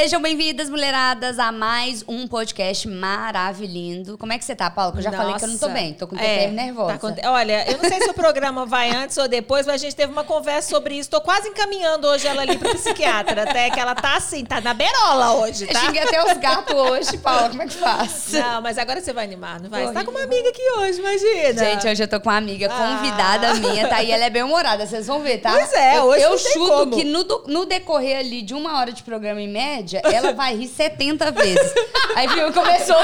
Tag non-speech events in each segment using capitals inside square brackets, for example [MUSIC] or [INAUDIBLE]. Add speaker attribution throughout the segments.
Speaker 1: Sejam bem-vindas, mulheradas, a mais um podcast maravilhoso. Como é que você tá, Paulo? Que eu já falei que eu não tô bem, tô com TPM
Speaker 2: É,
Speaker 1: nervosa.
Speaker 2: tá Olha, eu não sei se o programa vai antes ou depois, mas a gente teve uma conversa sobre isso. Tô quase encaminhando hoje ela ali pro psiquiatra, até que ela tá assim, tá na berola hoje,
Speaker 1: Eu
Speaker 2: tá?
Speaker 1: xinguei até os gatos hoje, Paula, como é que faz?
Speaker 2: Não, mas agora você vai animar, não vai? Você tá com uma amiga aqui hoje, imagina.
Speaker 1: Gente, hoje eu tô com uma amiga
Speaker 2: Ah.
Speaker 1: convidada minha, tá? E ela é bem humorada, vocês vão ver, tá?
Speaker 2: Pois é,
Speaker 1: eu,
Speaker 2: hoje
Speaker 1: Eu
Speaker 2: tem
Speaker 1: chuto
Speaker 2: como.
Speaker 1: que no, no decorrer ali de uma hora de programa em média, ela vai rir 70 vezes. Aí viu, começou.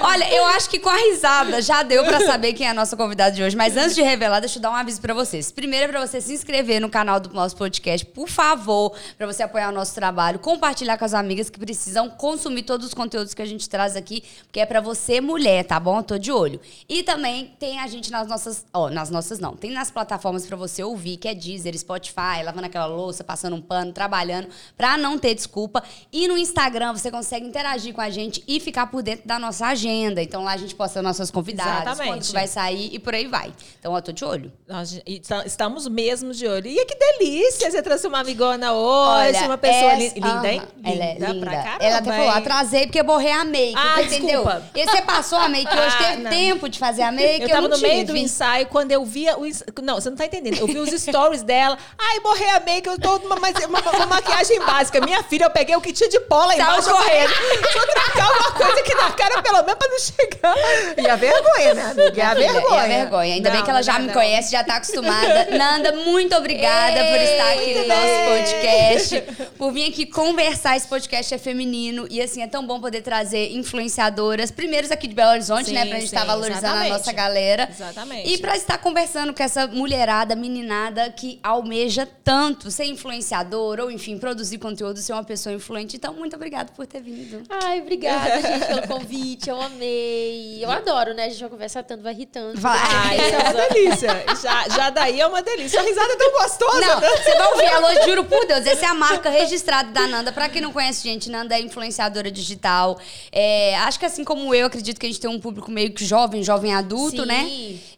Speaker 1: Olha, eu acho que com a risada já deu pra saber quem é a nossa convidada de hoje. Mas antes de revelar, deixa eu dar um aviso pra vocês. Primeiro é pra você se inscrever no canal do nosso podcast, por favor, pra você apoiar o nosso trabalho, compartilhar com as amigas que precisam consumir todos os conteúdos que a gente traz aqui, porque é pra você, mulher, tá bom? Eu tô de olho. E também tem a gente nas nossas. Ó, nas nossas não. Tem nas plataformas pra você ouvir, que é Deezer, Spotify, lavando aquela louça, passando um pano, trabalhando, pra não ter desculpa. E no Instagram você consegue interagir com a gente e ficar por dentro da nossa agenda. Então lá a gente posta nossas convidadas,
Speaker 2: Exatamente.
Speaker 1: quando vai sair e por aí vai. Então, ó, tô de olho.
Speaker 2: Nós tá- estamos mesmo de olho. E que delícia! Você trouxe uma amigona hoje, uma pessoa
Speaker 1: essa-
Speaker 2: li- linda, hein?
Speaker 1: Ela é linda.
Speaker 2: pra caramba,
Speaker 1: Ela até falou, atrasei porque borrei a make.
Speaker 2: Ah,
Speaker 1: você entendeu? E você passou a make hoje, [LAUGHS]
Speaker 2: Ah,
Speaker 1: teve
Speaker 2: não.
Speaker 1: tempo de fazer a make,
Speaker 2: Eu tava no meio do
Speaker 1: tive.
Speaker 2: ensaio, quando eu via o ens- Não, você não tá entendendo. Eu vi os stories dela. Ai, borrei a make, eu tô uma, mas- uma, uma maquiagem básica. Minha filha, eu peguei o que tinha de pó lá embaixo correndo. Deixa eu trocar uma coisa aqui na cara, pelo menos, pra não chegar. E a vergonha, né, amiga? E a vergonha.
Speaker 1: É a vergonha. Ainda bem
Speaker 2: Não,
Speaker 1: que ela
Speaker 2: não
Speaker 1: já
Speaker 2: dá,
Speaker 1: me
Speaker 2: não.
Speaker 1: conhece, já tá acostumada. Nanda, muito obrigada por estar aqui no nosso podcast. Por vir aqui conversar. Esse podcast é feminino. E assim, é tão bom poder trazer influenciadoras. Primeiros aqui de Belo Horizonte,
Speaker 2: Sim,
Speaker 1: né? Pra gente estar valorizando
Speaker 2: exatamente.
Speaker 1: a nossa galera.
Speaker 2: Exatamente.
Speaker 1: E pra estar conversando com essa mulherada, meninada que almeja tanto ser influenciador, ou enfim, produzir conteúdo, ser uma pessoa influente. Então, muito obrigada por ter vindo.
Speaker 3: Ai, obrigada, gente, pelo convite. Eu amei. Eu adoro, né? A gente vai conversar tanto, vai irritando.
Speaker 1: Vai.
Speaker 2: Ai, é uma delícia. Já, já daí é uma delícia. A risada é tão gostosa.
Speaker 1: Não,
Speaker 2: né?
Speaker 1: você vai ouvir ela hoje, juro por Deus. Essa é a marca registrada da Nanda. Pra quem não conhece, gente, Nanda é influenciadora digital. É, acho que assim como eu, acredito que a gente tem um público meio que jovem, jovem adulto,
Speaker 3: Sim,
Speaker 1: né?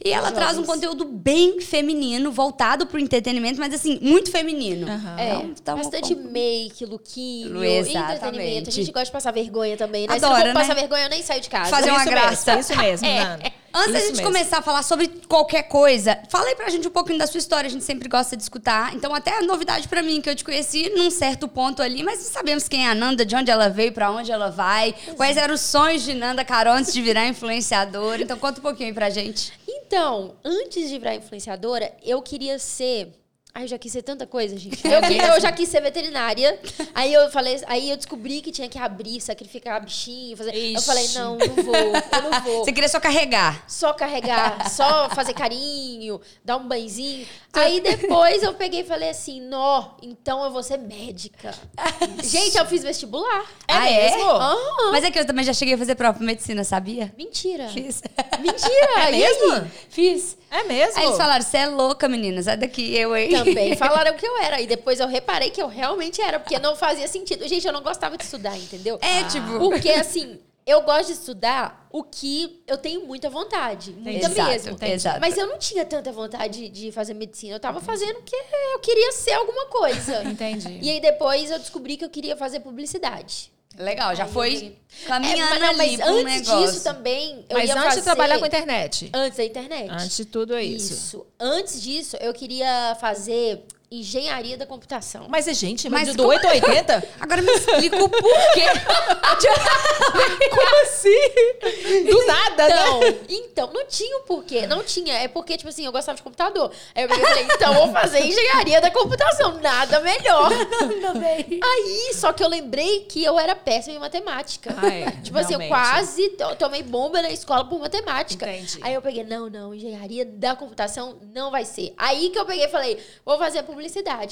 Speaker 1: E ela
Speaker 3: jovens.
Speaker 1: traz um conteúdo bem feminino, voltado pro entretenimento, mas assim, muito feminino.
Speaker 2: Aham.
Speaker 3: É,
Speaker 1: Então,
Speaker 3: bastante make, lookinho,
Speaker 1: Exatamente.
Speaker 3: entretenimento. A gente gosta de passar vergonha também, né? Se
Speaker 1: Adora,
Speaker 3: não for
Speaker 1: né?
Speaker 3: passar vergonha, eu nem saio de casa.
Speaker 1: Fazer uma
Speaker 2: Isso
Speaker 1: graça.
Speaker 2: Mesmo, isso mesmo, [LAUGHS] Nanda.
Speaker 1: Antes da gente
Speaker 2: mesmo.
Speaker 1: começar a falar sobre qualquer coisa, fala aí pra gente um pouquinho da sua história. A gente sempre gosta de escutar. Então, até a novidade pra mim, que eu te conheci num certo ponto ali, mas não sabemos quem é a Nanda, de onde ela veio, pra onde ela vai, quais eram os sonhos de Nanda Carol antes de virar influenciadora. Então, conta um pouquinho aí pra gente.
Speaker 3: Então, antes de virar influenciadora, eu queria ser. Ai, eu já quis ser tanta coisa, gente.
Speaker 1: É [LAUGHS]
Speaker 3: Eu, eu já quis ser veterinária. Aí eu falei, aí eu descobri que tinha que abrir, sacrificar bichinho, fazer. Eu
Speaker 2: Ixi.
Speaker 3: falei, não, não vou, eu não [LAUGHS] vou.
Speaker 1: Você queria só carregar.
Speaker 3: Só carregar, só fazer carinho, dar um banhozinho. Aí depois eu peguei e falei assim, nó, então eu vou ser médica. Gente, eu fiz vestibular.
Speaker 2: É
Speaker 1: Ah, é?
Speaker 2: mesmo?
Speaker 3: Aham.
Speaker 1: Mas é que eu também já cheguei a fazer prova medicina, sabia?
Speaker 3: Mentira.
Speaker 1: Fiz.
Speaker 3: Mentira. [LAUGHS]
Speaker 2: É mesmo?
Speaker 1: Fiz.
Speaker 2: É mesmo?
Speaker 1: Aí eles falaram, você é louca, menina, sai daqui, eu, hein?
Speaker 3: Também [LAUGHS] falaram que eu era. E depois eu reparei que eu realmente era, porque não fazia sentido. Gente, eu não gostava de estudar, entendeu?
Speaker 1: É, tipo...
Speaker 3: Porque, [LAUGHS] assim, eu gosto de estudar o que eu tenho muita vontade. Muita
Speaker 1: Exato,
Speaker 3: mesmo.
Speaker 1: Exato.
Speaker 3: Mas eu não tinha tanta vontade de fazer medicina. Eu tava fazendo porque eu queria ser alguma coisa.
Speaker 2: Entendi.
Speaker 3: E aí depois eu descobri que eu queria fazer publicidade.
Speaker 1: Legal, já
Speaker 3: Aí
Speaker 1: foi caminhando
Speaker 3: É, mas, não,
Speaker 1: ali
Speaker 3: mas
Speaker 1: pro
Speaker 3: antes
Speaker 1: negócio.
Speaker 3: disso também, eu
Speaker 2: Mas
Speaker 3: ia
Speaker 2: antes
Speaker 3: fazer...
Speaker 2: de trabalhar com internet.
Speaker 3: Antes da internet.
Speaker 2: Antes de tudo é isso.
Speaker 3: Isso. Antes disso, eu queria fazer engenharia da computação.
Speaker 2: Mas, gente,
Speaker 1: Mas
Speaker 2: mas do
Speaker 1: como-
Speaker 2: 8 a 80?
Speaker 1: Agora me explica o porquê. [LAUGHS]
Speaker 2: Como assim? Do nada,
Speaker 3: Então,
Speaker 2: né?
Speaker 3: então, não tinha o porquê. Não tinha. É porque, tipo assim, eu gostava de computador. Aí eu falei, então vou fazer engenharia da computação. Nada melhor. [LAUGHS] Aí, só que eu lembrei que eu era péssima em matemática.
Speaker 2: Ah, é,
Speaker 3: tipo assim, eu
Speaker 2: realmente.
Speaker 3: quase to- tomei bomba na escola por matemática.
Speaker 2: Entendi.
Speaker 3: Aí eu peguei, não, não, engenharia da computação não vai ser. Aí que eu peguei e falei, vou fazer publicidade.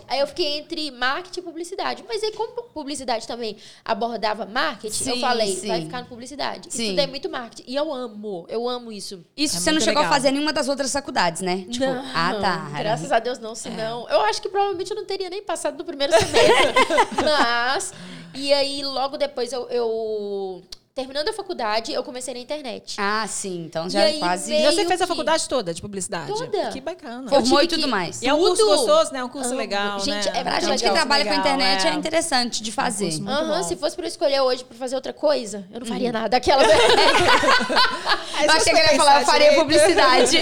Speaker 3: Aí eu fiquei entre marketing e publicidade. Mas aí, como publicidade também abordava marketing,
Speaker 1: Sim,
Speaker 3: eu falei,
Speaker 1: sim.
Speaker 3: vai ficar no publicidade.
Speaker 1: Sim.
Speaker 3: Estudei muito marketing. E eu amo, eu amo isso.
Speaker 1: Isso
Speaker 2: É
Speaker 1: você não chegou a
Speaker 2: legal.
Speaker 1: fazer nenhuma das outras faculdades, né? Tipo,
Speaker 3: não,
Speaker 1: ah, tá.
Speaker 3: Graças a Deus não, senão. Eu acho que provavelmente eu não teria nem passado no primeiro semestre. [LAUGHS] Mas. E aí, logo depois eu. eu terminando a faculdade, eu comecei na internet.
Speaker 1: Ah, sim. Então
Speaker 3: E
Speaker 1: já
Speaker 3: aí
Speaker 1: quase.
Speaker 3: veio-
Speaker 2: Você fez a
Speaker 3: que-
Speaker 2: faculdade toda de publicidade?
Speaker 3: Toda.
Speaker 2: Que bacana.
Speaker 1: Formou e tudo
Speaker 3: que-
Speaker 1: mais.
Speaker 2: E é um curso
Speaker 3: Tudo.
Speaker 2: gostoso, né? É um curso
Speaker 3: Amo.
Speaker 2: legal,
Speaker 3: Gente,
Speaker 2: né?
Speaker 3: é
Speaker 1: Pra gente que
Speaker 3: legal,
Speaker 1: trabalha com
Speaker 2: legal,
Speaker 1: internet é.
Speaker 2: é.
Speaker 1: interessante de fazer.
Speaker 2: muito
Speaker 3: Aham,
Speaker 2: bom.
Speaker 3: se fosse pra eu escolher hoje pra fazer outra coisa, eu não
Speaker 1: Uhum.
Speaker 3: faria nada. Aquela.
Speaker 2: Aí [LAUGHS]
Speaker 1: Eu achei que ele ia falar, eu faria publicidade.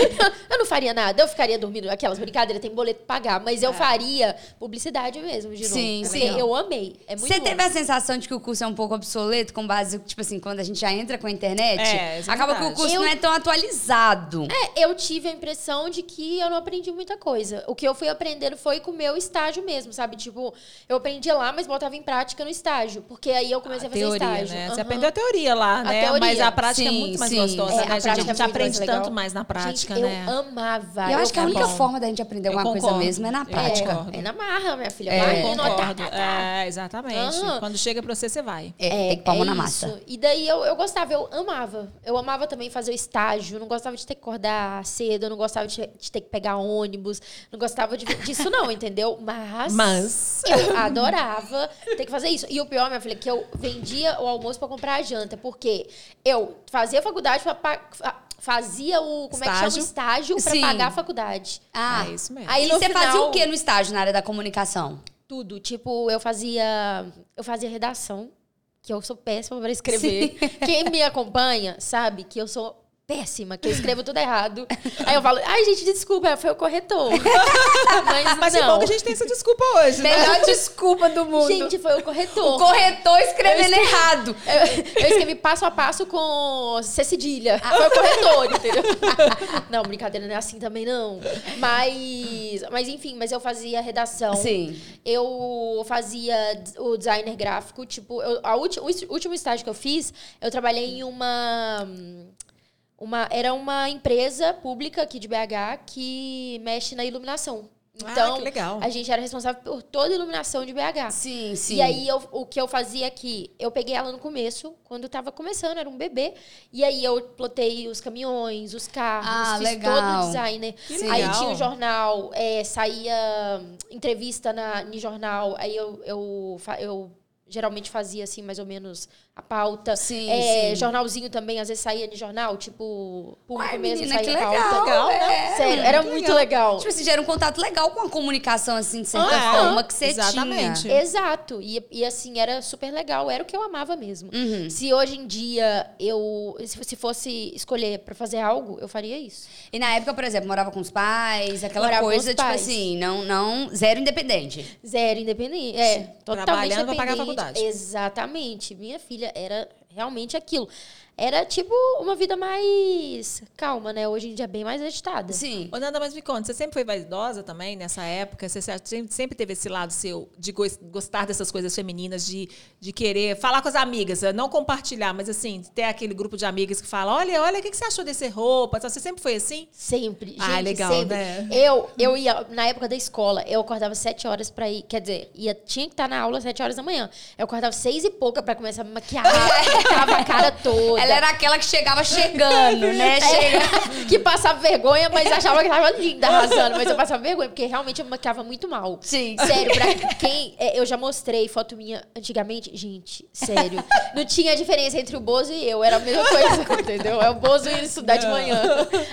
Speaker 3: eu não faria nada. Eu ficaria dormindo. Aquelas brincadeiras, tem boleto pra pagar. Mas
Speaker 2: É.
Speaker 3: eu faria publicidade mesmo, de novo.
Speaker 1: Sim,
Speaker 3: Porque
Speaker 1: sim.
Speaker 3: Eu amei. É muito
Speaker 1: Você teve a sensação de que o curso é um pouco obsoleto, com base, tipo assim, quando a gente já entra com a internet?
Speaker 2: É, é
Speaker 1: acaba que o curso
Speaker 3: Eu-
Speaker 1: não é tão atualizado.
Speaker 3: É, eu tive a impressão de que eu não aprendi muita coisa. O que eu fui aprendendo foi com o meu estágio mesmo, sabe? Tipo, eu aprendi lá, mas botava em prática no estágio. Porque aí eu comecei a, fazer
Speaker 2: teoria,
Speaker 3: estágio.
Speaker 2: né?
Speaker 3: Aham.
Speaker 2: Você aprendeu a teoria lá,
Speaker 3: A
Speaker 2: né?
Speaker 3: teoria.
Speaker 2: Mas a prática
Speaker 1: Sim,
Speaker 2: é muito mais
Speaker 1: sim.
Speaker 2: gostosa,
Speaker 3: É,
Speaker 2: né?
Speaker 3: a
Speaker 2: gente? A
Speaker 3: é
Speaker 2: gente aprende
Speaker 3: legal.
Speaker 2: tanto mais na prática,
Speaker 3: Gente,
Speaker 2: né?
Speaker 3: eu amava.
Speaker 1: eu acho que a única
Speaker 2: bom.
Speaker 1: forma da gente aprender
Speaker 2: Eu
Speaker 1: alguma coisa mesmo é na
Speaker 2: Eu
Speaker 1: prática.
Speaker 3: É na marra, minha filha.
Speaker 1: É,
Speaker 3: Vai
Speaker 2: Eu
Speaker 3: tá,
Speaker 2: concordo.
Speaker 3: tá.
Speaker 2: É, exatamente. Quando chega pra você, você vai.
Speaker 1: É, tem que pôr a na massa.
Speaker 3: E daí eu, eu gostava, eu amava. Eu amava também fazer o estágio. Não gostava de ter que acordar cedo, não gostava de, de ter que pegar ônibus. Não gostava de- disso, não, entendeu? Mas.
Speaker 2: Mas.
Speaker 3: Eu adorava ter que fazer isso. E o pior, minha filha, é que eu vendia o almoço pra comprar a janta. Porque eu fazia faculdade pra. Fazia o. Como é que chama?
Speaker 2: Estágio.
Speaker 3: Estágio pra
Speaker 1: Sim.
Speaker 3: pagar a faculdade.
Speaker 1: Ah,
Speaker 2: É isso mesmo.
Speaker 3: Aí
Speaker 1: e
Speaker 3: no
Speaker 1: você fazia
Speaker 3: final-
Speaker 1: o que no estágio na área da comunicação?
Speaker 3: Tudo. Tipo, eu fazia. Eu fazia redação, que eu sou péssima para escrever. Quem me acompanha sabe que eu sou péssima, que eu escrevo tudo errado. Aí eu falo, ai, gente, desculpa, foi o corretor. [LAUGHS] Mas,
Speaker 2: Mas é
Speaker 3: não.
Speaker 2: bom que a gente tem essa desculpa hoje, né?
Speaker 1: Melhor desculpa do mundo.
Speaker 3: Gente, foi o corretor.
Speaker 1: o corretor escrevendo
Speaker 3: escrevi-
Speaker 1: errado.
Speaker 3: Eu, eu escrevi passo a passo com C cedilha. Foi o corretor, entendeu? [LAUGHS] Não, brincadeira, não é assim também, não. Mas, mas enfim, mas eu fazia redação.
Speaker 1: Sim.
Speaker 3: Eu fazia o designer gráfico, tipo, eu- a ulti- o último estágio que eu fiz, eu trabalhei em uma. Uma era uma empresa pública aqui de BH que mexe na iluminação.
Speaker 2: Ah,
Speaker 3: Então,
Speaker 2: que legal.
Speaker 3: a gente era responsável por toda a iluminação de BH.
Speaker 1: Sim, sim.
Speaker 3: E aí, eu- o que eu fazia aqui, eu peguei ela no começo, quando tava começando, era um bebê. E aí, eu plotei os caminhões, os carros,
Speaker 1: Ah,
Speaker 3: fiz
Speaker 1: legal.
Speaker 3: todo o designer.
Speaker 2: Que
Speaker 3: Aí tinha o jornal, é, saía hum, entrevista na, em jornal. Aí eu, eu, eu geralmente fazia, assim, mais ou menos a pauta.
Speaker 1: Sim,
Speaker 3: É,
Speaker 1: sim.
Speaker 3: Jornalzinho também, às vezes saía de jornal, tipo, público
Speaker 1: Uai,
Speaker 3: mesmo,
Speaker 1: menina,
Speaker 3: saía
Speaker 1: que legal.
Speaker 3: pauta.
Speaker 2: Legal, né?
Speaker 1: é.
Speaker 3: Sério, era
Speaker 2: que
Speaker 3: muito
Speaker 2: legal.
Speaker 3: legal.
Speaker 1: Tipo assim, gera um contato legal com a comunicação, assim, de certa
Speaker 2: Ah,
Speaker 1: forma, que você
Speaker 2: exatamente.
Speaker 1: tinha.
Speaker 3: Exato. E, e assim, era super legal. Era o que eu amava mesmo.
Speaker 1: Uhum.
Speaker 3: Se hoje em dia eu. Se se fosse escolher pra fazer algo, eu faria isso.
Speaker 1: E na época, por exemplo, morava com os pais, aquela
Speaker 3: Morava
Speaker 1: coisa, tipo
Speaker 3: pais.
Speaker 1: assim, não, não, zero independente.
Speaker 3: Zero independente. É, totalmente
Speaker 2: Trabalhando pra pagar a
Speaker 3: Exatamente. Minha filha era realmente aquilo. Era tipo uma vida mais calma, né? Hoje em dia bem mais agitada.
Speaker 1: Sim.
Speaker 2: Ô, Nanda, mas me conta, você sempre foi vaidosa também nessa época? Você sempre, teve esse lado seu de gos- gostar dessas coisas femininas, de, de querer falar com as amigas, não compartilhar, mas assim, ter aquele grupo de amigas que fala: olha, olha, o que você achou desse roupa? Você sempre foi assim?
Speaker 3: Sempre. Gente,
Speaker 2: Ah, legal,
Speaker 3: sempre.
Speaker 2: né?
Speaker 3: Eu, eu ia, na época da escola, eu acordava sete horas pra ir. Quer dizer, ia, tinha que estar na aula sete horas da manhã. Eu acordava seis e pouca pra começar a me maquiar, [LAUGHS] pintava a cara toda.
Speaker 1: Ela era aquela que chegava chegando, [LAUGHS] né?
Speaker 3: É,
Speaker 1: Chega. [LAUGHS]
Speaker 3: que passava vergonha, mas achava que tava linda, arrasando. Mas eu passava vergonha, porque realmente eu me maquiava muito mal.
Speaker 1: Sim.
Speaker 3: Sério, pra [LAUGHS] quem. é, Eu já mostrei foto minha antigamente. Gente, sério. Não tinha diferença entre o Bozo e eu. Era a mesma coisa, entendeu? É o Bozo ia estudar de manhã.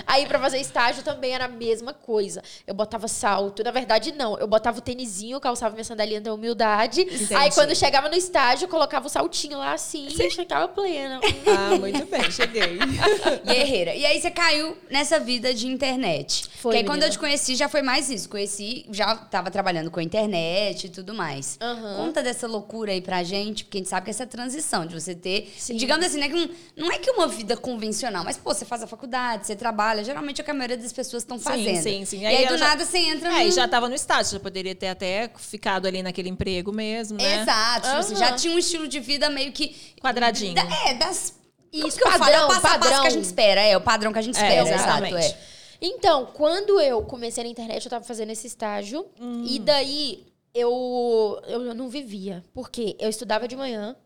Speaker 3: Aí, pra fazer estágio também era a mesma coisa. Eu botava salto. Na verdade, não. Eu botava o tênisinho, calçava minha sandalinha da humildade. Aí, quando chegava no estágio, eu colocava o saltinho lá assim e chegava plena.
Speaker 2: Ah, muito bem, cheguei. [LAUGHS]
Speaker 1: Guerreira. E aí você caiu nessa vida de internet.
Speaker 3: Foi,
Speaker 1: Porque aí quando eu te conheci já foi mais isso. Conheci, já tava trabalhando com a internet e tudo mais.
Speaker 3: Aham.
Speaker 1: Conta dessa loucura aí pra gente, porque a gente sabe que essa transição de você ter,
Speaker 3: Sim.
Speaker 1: digamos assim, né, que um- não é que uma vida convencional, mas pô, você faz a faculdade, você trabalha, geralmente é o que a maioria das pessoas estão fazendo.
Speaker 2: sim, sim.
Speaker 1: E
Speaker 2: Aí
Speaker 1: aí, do
Speaker 2: já-
Speaker 1: nada você entra
Speaker 2: É, e
Speaker 1: num-
Speaker 2: já tava no estágio, já poderia ter até ficado ali naquele emprego mesmo, né?
Speaker 1: Exato. Tipo assim, já tinha um estilo de vida meio que.
Speaker 2: Quadradinho.
Speaker 1: Da- é, das. Isso que eu falo, é o
Speaker 3: padrão,
Speaker 1: passo a passo que a
Speaker 3: padrão.
Speaker 1: gente espera. É, o padrão que a gente
Speaker 2: É,
Speaker 1: espera, exato.
Speaker 2: exatamente.
Speaker 1: É.
Speaker 3: Então, quando eu comecei na internet, eu tava fazendo esse estágio.
Speaker 2: Hum.
Speaker 3: E daí, eu, eu não vivia. Porque eu estudava de manhã.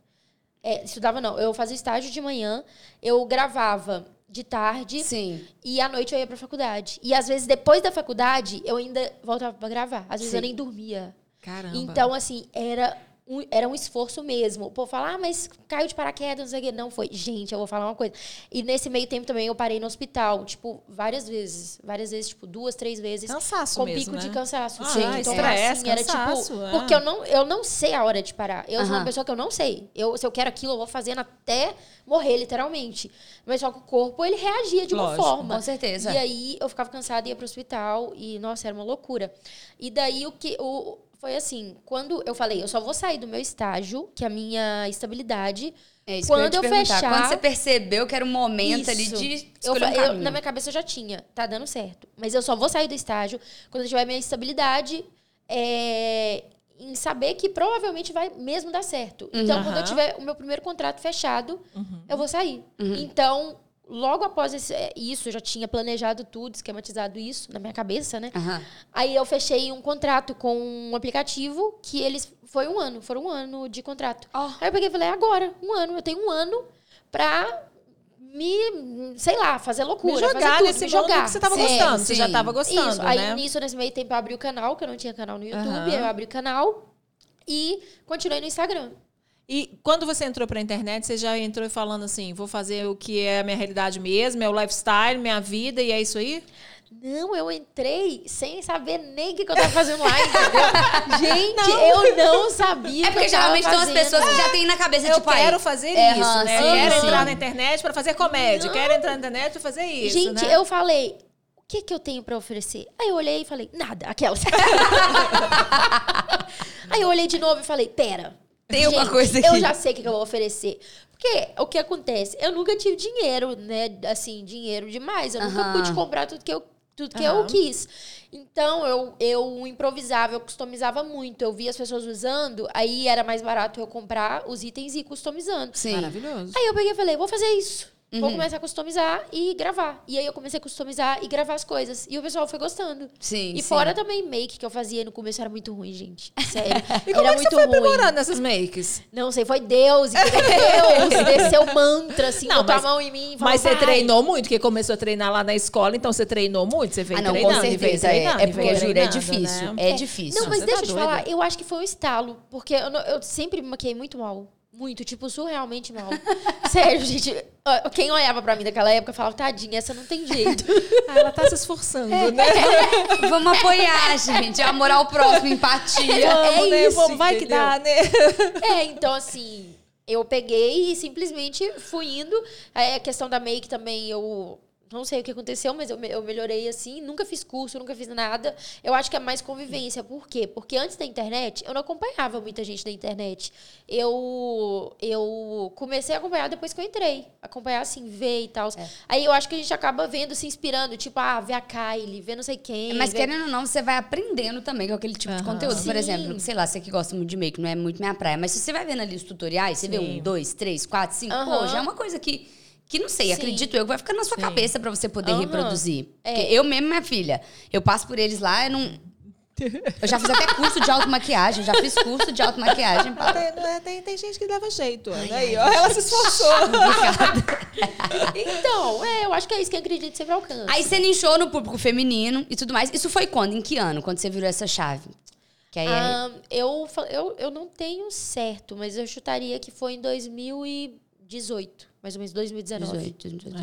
Speaker 3: É, estudava não, eu fazia estágio de manhã. Eu gravava de tarde.
Speaker 1: Sim.
Speaker 3: E à noite eu ia pra faculdade. E às vezes, depois da faculdade, eu ainda voltava pra gravar. Às vezes
Speaker 1: Sim.
Speaker 3: eu nem dormia.
Speaker 2: Caramba.
Speaker 3: Então, assim, era um- era um esforço mesmo. O povo fala, ah, mas caiu de paraquedas, não sei o quê. Não foi. Gente, eu vou falar uma coisa. E nesse meio tempo também eu parei no hospital, tipo, várias vezes. Várias vezes, tipo, duas, três vezes.
Speaker 2: Cansaço
Speaker 3: com
Speaker 2: mesmo,
Speaker 3: pico
Speaker 2: né?
Speaker 3: de cansaço.
Speaker 2: Ah,
Speaker 3: Sim, então,
Speaker 2: estresse,
Speaker 3: assim, era
Speaker 2: cansaço,
Speaker 3: tipo.
Speaker 2: é.
Speaker 3: Porque eu não, eu não sei a hora de parar. Eu sou
Speaker 1: Aham.
Speaker 3: uma pessoa que eu não sei. Eu, se eu quero aquilo, eu vou fazendo até morrer, literalmente. Mas só que o corpo, ele reagia de uma
Speaker 2: Lógico,
Speaker 3: forma.
Speaker 1: com certeza.
Speaker 3: E aí eu ficava cansada, ia pro hospital e, nossa, era uma loucura. E daí o que. O, foi assim, quando eu falei, eu só vou sair do meu estágio, que é a minha estabilidade.
Speaker 1: É eu
Speaker 3: quando eu,
Speaker 1: perguntar.
Speaker 3: fechar.
Speaker 1: Quando você percebeu que era um momento ali
Speaker 3: Isso.
Speaker 1: de
Speaker 3: eu,
Speaker 1: um
Speaker 3: eu-. Na minha cabeça eu já tinha, tá dando certo. Mas eu só vou sair do estágio quando eu tiver minha estabilidade é, em saber que provavelmente vai mesmo dar certo. Então, quando eu tiver o meu primeiro contrato fechado,
Speaker 2: Uhum.
Speaker 3: eu vou sair. Então, logo após esse- é, isso, eu já tinha planejado tudo, esquematizado isso na minha cabeça, né?
Speaker 1: Aham.
Speaker 3: Aí eu fechei um contrato com um aplicativo que eles. Foi um ano, foram um ano de contrato.
Speaker 1: Ó.
Speaker 3: Aí eu peguei e falei, agora, um ano, eu tenho um ano pra me, sei lá, fazer loucura.
Speaker 2: Me
Speaker 3: fazer
Speaker 2: jogar
Speaker 3: tudo,
Speaker 2: nesse
Speaker 3: me jogar.
Speaker 2: que você tava
Speaker 1: Sim,
Speaker 2: gostando. Você já
Speaker 1: sim.
Speaker 2: tava gostando,
Speaker 3: Isso. Aí
Speaker 2: né?
Speaker 3: nisso, nesse meio tempo, eu abri o canal, que eu não tinha canal no YouTube, aí eu abri o canal e continuei no Instagram.
Speaker 2: E quando você entrou pra internet, você já entrou falando assim, vou fazer o que é a minha realidade mesmo, é o lifestyle, minha vida, e é isso aí?
Speaker 3: Não, eu entrei sem saber nem o que, que eu tava fazendo lá, entendeu? [LAUGHS] Gente, eu não sabia
Speaker 1: É
Speaker 3: o que
Speaker 1: porque geralmente são as pessoas que já têm na cabeça,
Speaker 2: Eu
Speaker 1: tipo, aí,
Speaker 2: quero fazer
Speaker 1: é,
Speaker 2: isso, né? Eu
Speaker 1: sim,
Speaker 2: quero
Speaker 1: sim.
Speaker 2: entrar na internet pra fazer comédia, quero entrar na internet pra fazer isso,
Speaker 3: Gente,
Speaker 2: né?
Speaker 3: eu falei, o que que eu tenho pra oferecer? Aí eu olhei e falei, nada, aquelas. [LAUGHS] Aí eu olhei de novo e falei, pera.
Speaker 1: Tem alguma
Speaker 3: gente,
Speaker 1: coisa
Speaker 3: Eu
Speaker 1: aqui.
Speaker 3: já sei o que que eu vou oferecer. Porque o que acontece? Eu nunca tive dinheiro, né? Assim, dinheiro demais. Eu nunca pude comprar tudo que eu, tudo que eu quis. Então, eu, eu improvisava, eu customizava muito. Eu via as pessoas usando, aí era mais barato eu comprar os itens e ir customizando.
Speaker 1: Sim.
Speaker 2: Maravilhoso.
Speaker 3: Aí eu peguei e falei, vou fazer isso.
Speaker 1: Uhum.
Speaker 3: Vou começar a customizar e gravar. E aí eu comecei a customizar e gravar as coisas. E o pessoal foi gostando.
Speaker 1: Sim,
Speaker 3: E
Speaker 1: sim.
Speaker 3: fora também make que eu fazia no começo era muito ruim, gente. Sério. [LAUGHS]
Speaker 2: E como
Speaker 3: era
Speaker 2: é que
Speaker 3: muito
Speaker 2: você foi
Speaker 3: ruim.
Speaker 2: aprimorando essas makes?
Speaker 3: Não sei, foi Deus? Deus [LAUGHS] desceu mantra, assim,
Speaker 2: Não,
Speaker 3: botou
Speaker 2: mas-
Speaker 3: a mão em mim falou,
Speaker 2: Mas você
Speaker 3: "Vai".
Speaker 2: treinou muito, porque começou a treinar lá na escola, então você treinou muito, você veio
Speaker 1: Ah, não,
Speaker 2: treinando,
Speaker 1: com
Speaker 2: veio
Speaker 1: certeza. É, é porque juro, é
Speaker 2: treinando,
Speaker 1: difícil.
Speaker 2: né?
Speaker 1: É difícil.
Speaker 3: Não, mas
Speaker 2: você
Speaker 3: deixa
Speaker 2: tá
Speaker 3: eu te
Speaker 2: doida.
Speaker 3: falar, eu acho que foi um estalo. Porque eu, não- eu sempre me maquiei muito mal. Muito, tipo, surrealmente mal. [LAUGHS] Sério, gente. Quem olhava pra mim daquela época falava, tadinha, essa não tem jeito.
Speaker 2: Ah, ela tá se esforçando, né? [LAUGHS]
Speaker 1: Vamos apoiar, gente. Amor ao próximo, empatia.
Speaker 2: Vamos, né?
Speaker 3: isso,
Speaker 2: Vamos, vai que
Speaker 3: entendeu?
Speaker 2: dá, né?
Speaker 3: É, então assim, eu peguei e simplesmente fui indo. A questão da make também, eu não sei o que aconteceu, mas eu, eu melhorei assim. Nunca fiz curso, nunca fiz nada. Eu acho que é mais convivência. Por quê? Porque antes da internet, eu não acompanhava muita gente da internet. Eu, eu comecei a acompanhar depois que eu entrei. Acompanhar assim, ver e tal.
Speaker 1: É.
Speaker 3: Aí eu acho que a gente acaba vendo, se inspirando. Tipo, ah, ver a Kylie, ver não sei quem.
Speaker 1: Mas
Speaker 3: ver-
Speaker 1: querendo ou não, você vai aprendendo também com aquele tipo de
Speaker 2: Aham.
Speaker 1: conteúdo. Por
Speaker 3: Sim.
Speaker 1: exemplo, sei lá, você que gosta muito de make, não é muito minha praia. Mas se você vai vendo ali os tutoriais, você vê
Speaker 2: Sim.
Speaker 1: um, dois, três, quatro, cinco,
Speaker 3: Aham.
Speaker 1: pô, já é uma coisa que, que não sei,
Speaker 3: Sim.
Speaker 1: acredito eu, que vai ficar na sua
Speaker 2: Sim.
Speaker 1: cabeça pra você poder
Speaker 3: Aham.
Speaker 1: reproduzir.
Speaker 3: É.
Speaker 1: Eu mesmo, minha filha, eu passo por eles lá, eu não. [LAUGHS] Eu já fiz até curso de automaquiagem, eu já fiz curso de automaquiagem.
Speaker 2: Tem, não é- tem, tem gente que leva jeito. olha aí, ó, ela se esforçou. [LAUGHS] [LAUGHS]
Speaker 3: Então, é, eu acho que é isso que a acredito sempre alcança.
Speaker 1: Aí você nichou no público feminino e tudo mais. Isso foi quando? Em que ano? Quando você virou essa chave? Que aí é-
Speaker 3: Ah, eu, eu, eu não tenho certo, mas eu chutaria que foi em 2018. Mais ou menos 2019.
Speaker 1: 18, 18,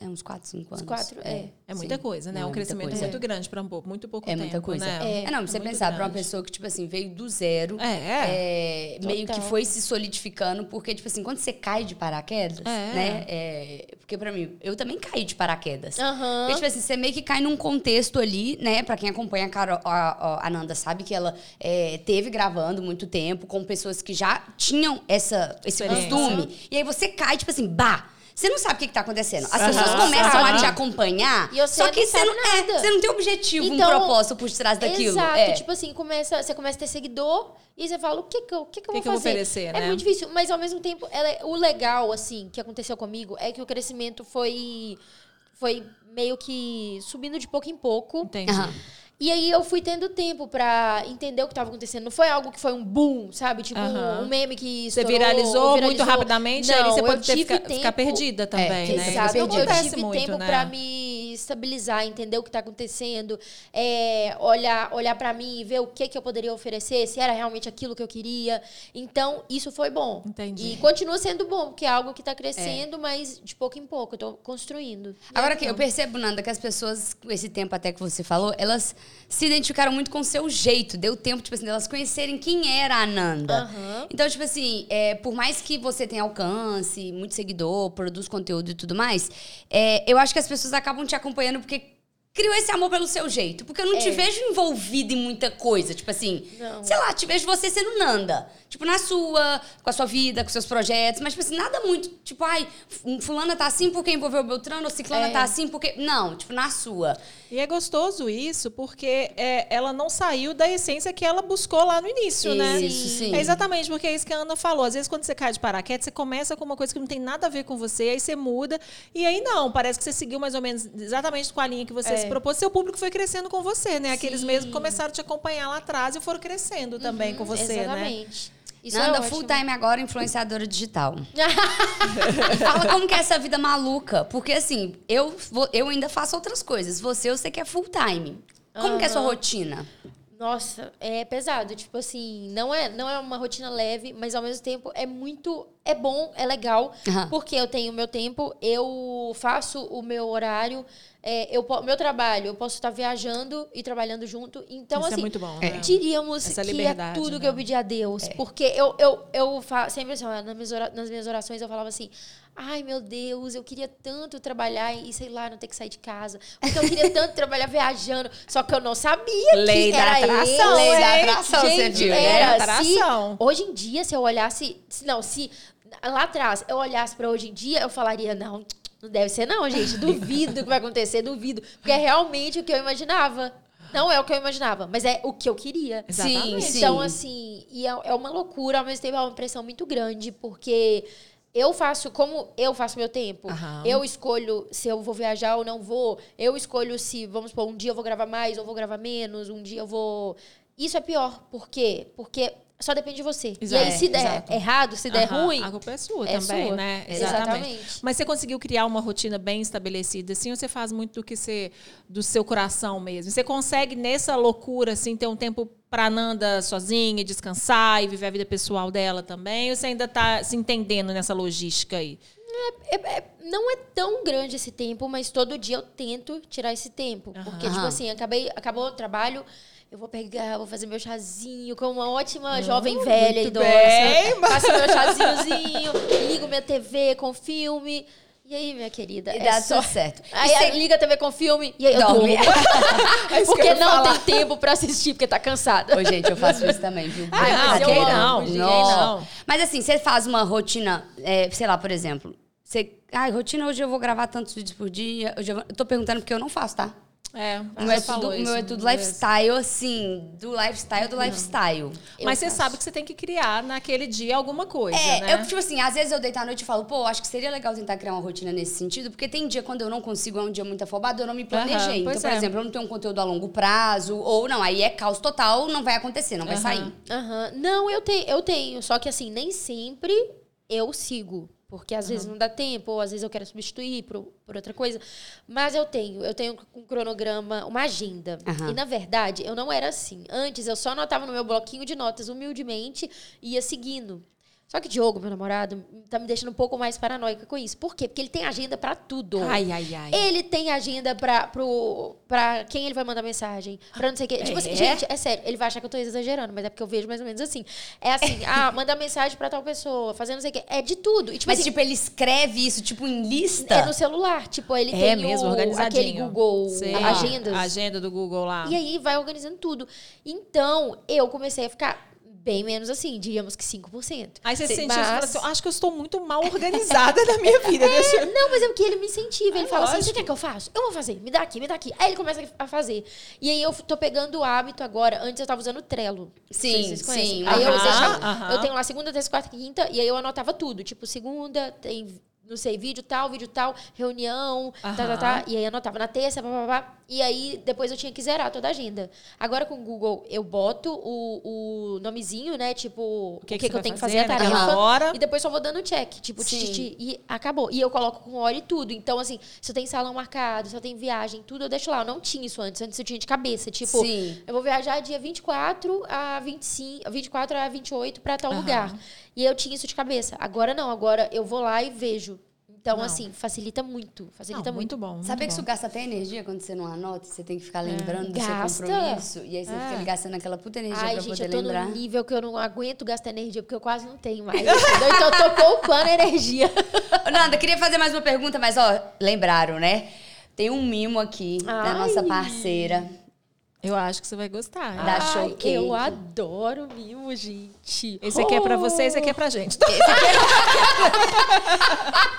Speaker 1: é. uns 4, 5 anos.
Speaker 3: quatro, é.
Speaker 2: É muita
Speaker 1: sim.
Speaker 2: coisa, né?
Speaker 1: Não,
Speaker 2: um crescimento muito grande para muito pouco
Speaker 1: É
Speaker 2: tempo,
Speaker 1: muita coisa.
Speaker 2: né?
Speaker 1: É, não, pra você
Speaker 2: muito
Speaker 1: pensar pra uma pessoa que, tipo assim, veio do zero.
Speaker 2: É,
Speaker 1: é, meio que foi se solidificando, porque, tipo assim, quando você cai de paraquedas,
Speaker 2: É.
Speaker 1: né? é, porque pra mim, eu também caí de paraquedas.
Speaker 3: Aham.
Speaker 1: Porque, tipo assim, você meio que cai num contexto ali, né? Pra quem acompanha a, Carol, a, a- a Nanda sabe que ela é, teve gravando muito tempo com pessoas que já tinham essa, esse costume. E aí você cai, tipo assim, bah! Você não sabe o que, que tá acontecendo. As pessoas começam a
Speaker 2: Aham.
Speaker 1: te acompanhar,
Speaker 3: E
Speaker 1: só que
Speaker 3: não
Speaker 1: você
Speaker 3: sabe
Speaker 1: não, é, você não tem objetivo, um
Speaker 3: Então,
Speaker 1: propósito por trás daquilo.
Speaker 3: Exato.
Speaker 1: É.
Speaker 3: Tipo assim, começa, você começa a ter seguidor e você fala, o que que eu, o que que eu
Speaker 2: Que
Speaker 3: vou
Speaker 2: que eu vou
Speaker 3: fazer?
Speaker 2: oferecer,
Speaker 3: é
Speaker 2: né?
Speaker 3: muito difícil, mas ao mesmo tempo, ela é- o legal, assim, que aconteceu comigo é que o crescimento foi, foi meio que subindo de pouco em pouco.
Speaker 2: Entendi.
Speaker 1: Aham.
Speaker 3: E aí eu fui tendo tempo pra entender o que tava acontecendo. Não foi algo que foi um boom, sabe? Tipo
Speaker 2: Aham.
Speaker 3: um meme que
Speaker 2: Você
Speaker 3: estourou,
Speaker 2: viralizou, muito
Speaker 3: viralizou.
Speaker 2: rapidamente,
Speaker 3: não,
Speaker 2: aí você
Speaker 3: eu
Speaker 2: pode ficar,
Speaker 3: tempo,
Speaker 2: ficar perdida também,
Speaker 1: É,
Speaker 2: né?
Speaker 3: Exato, eu
Speaker 2: acontece
Speaker 3: tive
Speaker 2: muito,
Speaker 3: tempo
Speaker 2: né?
Speaker 3: pra me estabilizar, entender o que está acontecendo, é, olhar, olhar para mim e ver o que, que eu poderia oferecer, se era realmente aquilo que eu queria. Então, isso foi bom.
Speaker 2: Entendi.
Speaker 3: E continua sendo bom, porque é algo que está crescendo, mas de pouco em pouco, eu tô construindo. E
Speaker 1: Agora
Speaker 3: é
Speaker 1: que eu
Speaker 3: bom.
Speaker 1: percebo, Nanda, que as pessoas, com esse tempo até que você falou, elas se identificaram muito com o seu jeito. Deu tempo, tipo assim, delas conhecerem quem era a Nanda.
Speaker 3: Aham.
Speaker 1: Então, tipo assim, é, por mais que você tenha alcance, muito seguidor, produz conteúdo e tudo mais, é, eu acho que as pessoas acabam te acompanhando porque criou esse amor pelo seu jeito. Porque eu não te
Speaker 3: É.
Speaker 1: vejo envolvida em muita coisa. Tipo assim,
Speaker 3: Não.
Speaker 1: sei lá, te vejo você sendo Nanda. Tipo, na sua, com a sua vida, com seus projetos. Mas, tipo assim, nada muito, tipo, ai, fulana tá assim porque envolveu o Beltrano, ou ciclana
Speaker 3: É.
Speaker 1: tá assim porque... Não, tipo, na sua.
Speaker 2: E é gostoso isso, porque é, ela não saiu da essência que ela buscou lá no início, né?
Speaker 1: Isso, sim.
Speaker 2: É exatamente, porque é isso que a Ana falou. Às vezes, quando você cai de paraquedas, você começa com uma coisa que não tem nada a ver com você, aí você muda, e aí não, parece que você seguiu mais ou menos exatamente com a linha que você
Speaker 3: É.
Speaker 2: se propôs, seu público foi crescendo com você, né? Aqueles
Speaker 3: Sim.
Speaker 2: mesmos que começaram a te acompanhar lá atrás e foram crescendo também com você, né?
Speaker 3: Exatamente. Isso
Speaker 1: Nanda
Speaker 3: é
Speaker 1: full time agora, influenciadora digital. [LAUGHS] Fala como que é essa vida maluca. Porque assim, eu, vou- eu ainda faço outras coisas. Você, eu sei que é full time. Como que é a sua rotina?
Speaker 3: Nossa, é pesado. Tipo assim, não é, não é uma rotina leve, mas ao mesmo tempo é muito. É bom, é legal,
Speaker 1: Aham.
Speaker 3: porque eu tenho o meu tempo, eu faço o meu horário, é, eu, meu trabalho, eu posso estar viajando e trabalhando junto. Então,
Speaker 2: Isso
Speaker 3: assim,
Speaker 2: é muito bom,
Speaker 1: é.
Speaker 2: né?
Speaker 3: diríamos
Speaker 2: Essa
Speaker 3: que é tudo
Speaker 2: né?
Speaker 3: que eu pedi a Deus. Porque eu, eu, eu fa- sempre assim, nas minhas orações eu falava assim. Ai, meu Deus, eu queria tanto trabalhar e, sei lá, não ter que sair de casa. Porque eu queria tanto trabalhar viajando. Só que eu não sabia
Speaker 2: Lei
Speaker 3: que
Speaker 2: da
Speaker 3: era
Speaker 2: atração,
Speaker 3: eu.
Speaker 1: Lei da atração, você
Speaker 3: Gente,
Speaker 1: viu, né?
Speaker 3: era,
Speaker 2: Atração.
Speaker 3: se, hoje em dia, se eu olhasse... Se, não, se lá atrás eu olhasse pra hoje em dia, eu falaria, não, não deve ser não, gente. Duvido que vai acontecer, duvido. Porque é realmente o que eu imaginava. Não é o que eu imaginava, mas é o que eu queria.
Speaker 2: Exatamente.
Speaker 1: Sim,
Speaker 3: Então,
Speaker 1: sim.
Speaker 3: assim, e é, é uma loucura, ao mesmo tempo é uma pressão muito grande, porque eu faço como eu faço meu tempo.
Speaker 2: Aham.
Speaker 3: Eu escolho se eu vou viajar ou não vou. Eu escolho se, vamos supor, um dia eu vou gravar mais ou vou gravar menos, um dia eu vou. Isso é pior. Por quê? Porque só depende de você.
Speaker 2: Exato.
Speaker 3: E aí, se
Speaker 2: É,
Speaker 3: der errado, se der
Speaker 2: Aham,
Speaker 3: ruim.
Speaker 2: A culpa é sua
Speaker 3: é
Speaker 2: também,
Speaker 3: sua.
Speaker 2: né?
Speaker 3: Exatamente.
Speaker 2: Mas você conseguiu criar uma rotina bem estabelecida, assim, ou você faz muito do que você, do seu coração mesmo? Você consegue, nessa loucura, assim, ter um tempo pra Nanda sozinha, e descansar e viver a vida pessoal dela também? Ou você ainda tá se entendendo nessa logística aí?
Speaker 3: É- é- não é tão grande esse tempo, mas todo dia eu tento tirar esse tempo. Porque, tipo assim, acabei, acabou o trabalho, eu vou pegar, vou fazer meu chazinho, como uma ótima jovem velha idosa.
Speaker 2: bem,
Speaker 3: Faço meu chazinhozinho, [LAUGHS] ligo minha TV com filme. E aí, minha querida?
Speaker 1: E
Speaker 3: é
Speaker 1: dá
Speaker 3: só...
Speaker 1: tudo certo.
Speaker 3: Aí
Speaker 1: você-
Speaker 3: liga a TV com filme e aí eu
Speaker 1: Dorme.
Speaker 3: durmo. [LAUGHS] [LAUGHS]
Speaker 2: É eu
Speaker 3: porque
Speaker 2: ia
Speaker 3: não
Speaker 2: falar.
Speaker 3: tem tempo pra assistir, porque tá cansada.
Speaker 1: Ô, gente, eu faço isso também, viu?
Speaker 3: Ai,
Speaker 2: Ah, quem
Speaker 3: amo,
Speaker 2: não? Quem
Speaker 1: Nossa.
Speaker 2: não?
Speaker 1: Mas assim, você faz uma rotina, é, sei lá, por exemplo, você. Ai, rotina hoje eu vou gravar tantos vídeos por dia. Hoje eu, vou- eu tô perguntando porque eu não faço, tá?
Speaker 2: É,
Speaker 1: O meu, é tudo,
Speaker 2: falou
Speaker 1: o meu
Speaker 2: isso
Speaker 1: é tudo lifestyle, assim, do lifestyle do lifestyle.
Speaker 2: Mas você sabe que você tem que criar naquele dia alguma coisa,
Speaker 1: É,
Speaker 2: né?
Speaker 1: eu, tipo assim, às vezes eu deito à noite e falo, pô, acho que seria legal tentar criar uma rotina nesse sentido, porque tem dia quando eu não consigo, é um dia muito afobado, eu não me planejei.
Speaker 2: Aham,
Speaker 1: então, por
Speaker 2: é.
Speaker 1: exemplo, eu não tenho um conteúdo a longo prazo, ou não, aí é caos total, não vai acontecer, não vai
Speaker 2: Aham.
Speaker 1: sair.
Speaker 3: Aham. Não, eu tenho, eu tenho. Só que assim, nem sempre eu sigo. Porque às vezes não dá tempo, ou às vezes eu quero substituir por, por outra coisa. Mas eu tenho, eu tenho um cronograma, uma agenda.
Speaker 1: Aham.
Speaker 3: E na verdade, eu não era assim. Antes eu só anotava no meu bloquinho de notas humildemente e ia seguindo. Só que Diogo, meu namorado, tá me deixando um pouco mais paranoica com isso. Por quê? Porque ele tem agenda pra tudo.
Speaker 2: Ai, ai, ai.
Speaker 3: Ele tem agenda pra, pro, pra quem ele vai mandar mensagem, pra não sei o quê. Tipo assim,
Speaker 2: É?
Speaker 3: gente, é sério, ele vai achar que eu tô exagerando, mas é porque eu vejo mais ou menos assim. É assim, [LAUGHS] ah, manda mensagem pra tal pessoa, fazendo não sei o quê. É de tudo. E, tipo
Speaker 1: Mas,
Speaker 3: assim,
Speaker 1: tipo, ele escreve isso, tipo, em lista.
Speaker 3: é no celular. Tipo, ele
Speaker 2: É
Speaker 3: tem
Speaker 2: mesmo,
Speaker 3: o,
Speaker 2: organizadinho.
Speaker 3: aquele Google
Speaker 2: Sei.
Speaker 3: Agendas.
Speaker 2: A agenda do Google lá.
Speaker 3: E aí vai organizando tudo. Então, eu comecei a ficar bem menos assim, diríamos que 5%.
Speaker 2: Aí você se assim,
Speaker 3: mas-
Speaker 2: assim, "Eu acho que eu estou muito mal organizada na minha [LAUGHS] vida. Deixa eu...
Speaker 3: Não, mas é o que ele me incentiva. Ele
Speaker 2: É
Speaker 3: fala assim:
Speaker 2: lógico.
Speaker 3: você quer que eu faça? Eu vou fazer, me dá aqui, me dá aqui. Aí ele começa a fazer. E aí eu tô pegando o hábito agora. Antes eu tava usando o Trello.
Speaker 1: Sim,
Speaker 3: se vocês conhecem.
Speaker 1: sim.
Speaker 3: Aí eu
Speaker 2: Aham,
Speaker 3: deixava.
Speaker 2: aham.
Speaker 3: Eu tenho lá segunda, terça, quarta, quinta, e aí eu anotava tudo. Tipo, segunda tem não sei, vídeo tal, vídeo tal, reunião, tá, tá,
Speaker 2: Aham.
Speaker 3: tá. E aí anotava na terça, pá, pá, pá. E aí depois eu tinha que zerar toda a agenda. Agora com o Google eu boto o, o nomezinho, né? Tipo, o que, que,
Speaker 2: você
Speaker 3: eu
Speaker 2: vai
Speaker 3: tenho que fazer a tarefa.
Speaker 2: hora.
Speaker 3: E depois só vou dando check. Tipo, ti, ti, ti, e acabou. E eu coloco com hora e tudo. Então, assim, se eu tenho salão marcado, se eu tenho viagem, tudo eu deixo lá. Eu não tinha isso antes. Antes eu tinha de cabeça. Tipo,
Speaker 1: Sim.
Speaker 3: eu vou viajar dia 24 a 25, 24 a 28 pra tal
Speaker 2: Aham.
Speaker 3: lugar. E eu tinha isso de cabeça. Agora não, agora eu vou lá e vejo. Então,
Speaker 2: Não.
Speaker 3: assim, facilita muito. Facilita
Speaker 2: Não,
Speaker 3: muito.
Speaker 2: muito bom. muito
Speaker 1: Sabia que
Speaker 2: bom.
Speaker 1: isso gasta até energia quando você não anota? Você tem que ficar lembrando do seu
Speaker 3: Gasta.
Speaker 1: compromisso. E aí você
Speaker 2: É.
Speaker 1: fica gastando aquela puta energia
Speaker 3: Ai,
Speaker 1: pra
Speaker 3: gente,
Speaker 1: poder
Speaker 3: eu tô
Speaker 1: lembrar.
Speaker 3: num nível que eu não aguento gastar energia, porque eu quase não tenho mais. então, eu tô poupando energia. [LAUGHS]
Speaker 1: Nanda, queria fazer mais uma pergunta, mas ó, lembraram, né? Tem um mimo aqui da
Speaker 3: Ai.
Speaker 1: nossa parceira.
Speaker 2: Eu acho que você vai gostar.
Speaker 1: Da
Speaker 3: Ai,
Speaker 1: Showcake.
Speaker 3: Eu adoro mimo, gente.
Speaker 2: Esse aqui é pra você, esse aqui é pra gente. [LAUGHS]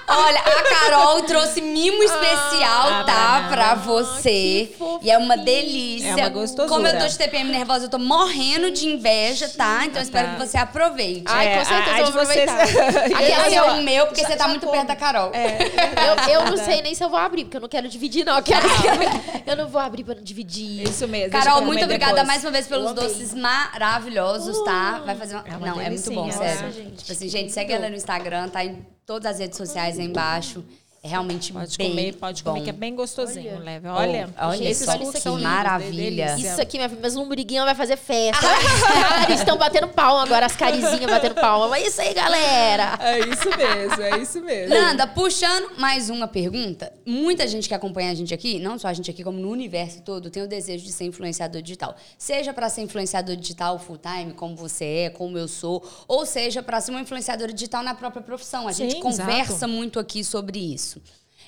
Speaker 1: Olha, a Carol trouxe mimo especial,
Speaker 2: Ah,
Speaker 1: tá?
Speaker 2: banana.
Speaker 1: Pra você.
Speaker 3: que
Speaker 1: E é uma delícia.
Speaker 2: É uma gostosura.
Speaker 1: Como eu tô de TPM nervosa, eu tô morrendo de inveja, tá? Então eu espero
Speaker 2: tá.
Speaker 1: que você aproveite.
Speaker 3: Ai,
Speaker 2: É,
Speaker 3: com certeza eu vou
Speaker 2: vocês-
Speaker 3: aproveitar. [LAUGHS]
Speaker 1: Aqui é o
Speaker 3: eu-
Speaker 1: meu, porque
Speaker 2: já-
Speaker 1: você tá muito
Speaker 2: como.
Speaker 1: perto da Carol.
Speaker 3: Eu, eu não sei nem se eu vou abrir, porque eu não quero dividir, não. Eu, quero, [LAUGHS] eu não vou abrir pra não dividir.
Speaker 2: Isso mesmo.
Speaker 1: Carol, muito obrigada
Speaker 2: depois.
Speaker 1: mais uma vez pelos doces maravilhosos, tá? Vai fazer uma...
Speaker 2: É uma
Speaker 1: Não, é muito bom,
Speaker 2: delicinha,
Speaker 1: sério.
Speaker 3: nossa, gente.
Speaker 1: Tipo assim, gente, segue ela no Instagram, tá em todas as redes sociais aí embaixo. É realmente
Speaker 2: Pode
Speaker 1: bem
Speaker 2: comer, pode comer,
Speaker 1: bom.
Speaker 2: que é bem gostosinho,
Speaker 3: Olha.
Speaker 2: leve. Olha,
Speaker 1: Oh, olha
Speaker 2: esses cookies
Speaker 1: que
Speaker 2: são lindos,
Speaker 1: maravilha.
Speaker 2: delícia.
Speaker 3: Isso aqui, minha filha, meus lombriguinhos vai fazer festa. [LAUGHS] As caras estão batendo palma agora, as carizinhas batendo palma. Mas é isso aí, galera.
Speaker 2: É isso mesmo, é isso mesmo.
Speaker 1: Nanda, puxando mais uma pergunta. Muita gente que acompanha a gente aqui, não só a gente aqui, como no universo todo, tem o desejo de ser influenciador digital. Seja para ser influenciador digital full time, como você é, como eu sou, ou seja para ser uma influenciadora digital na própria profissão. A gente
Speaker 2: Sim,
Speaker 1: conversa
Speaker 2: exato.
Speaker 1: muito aqui sobre isso.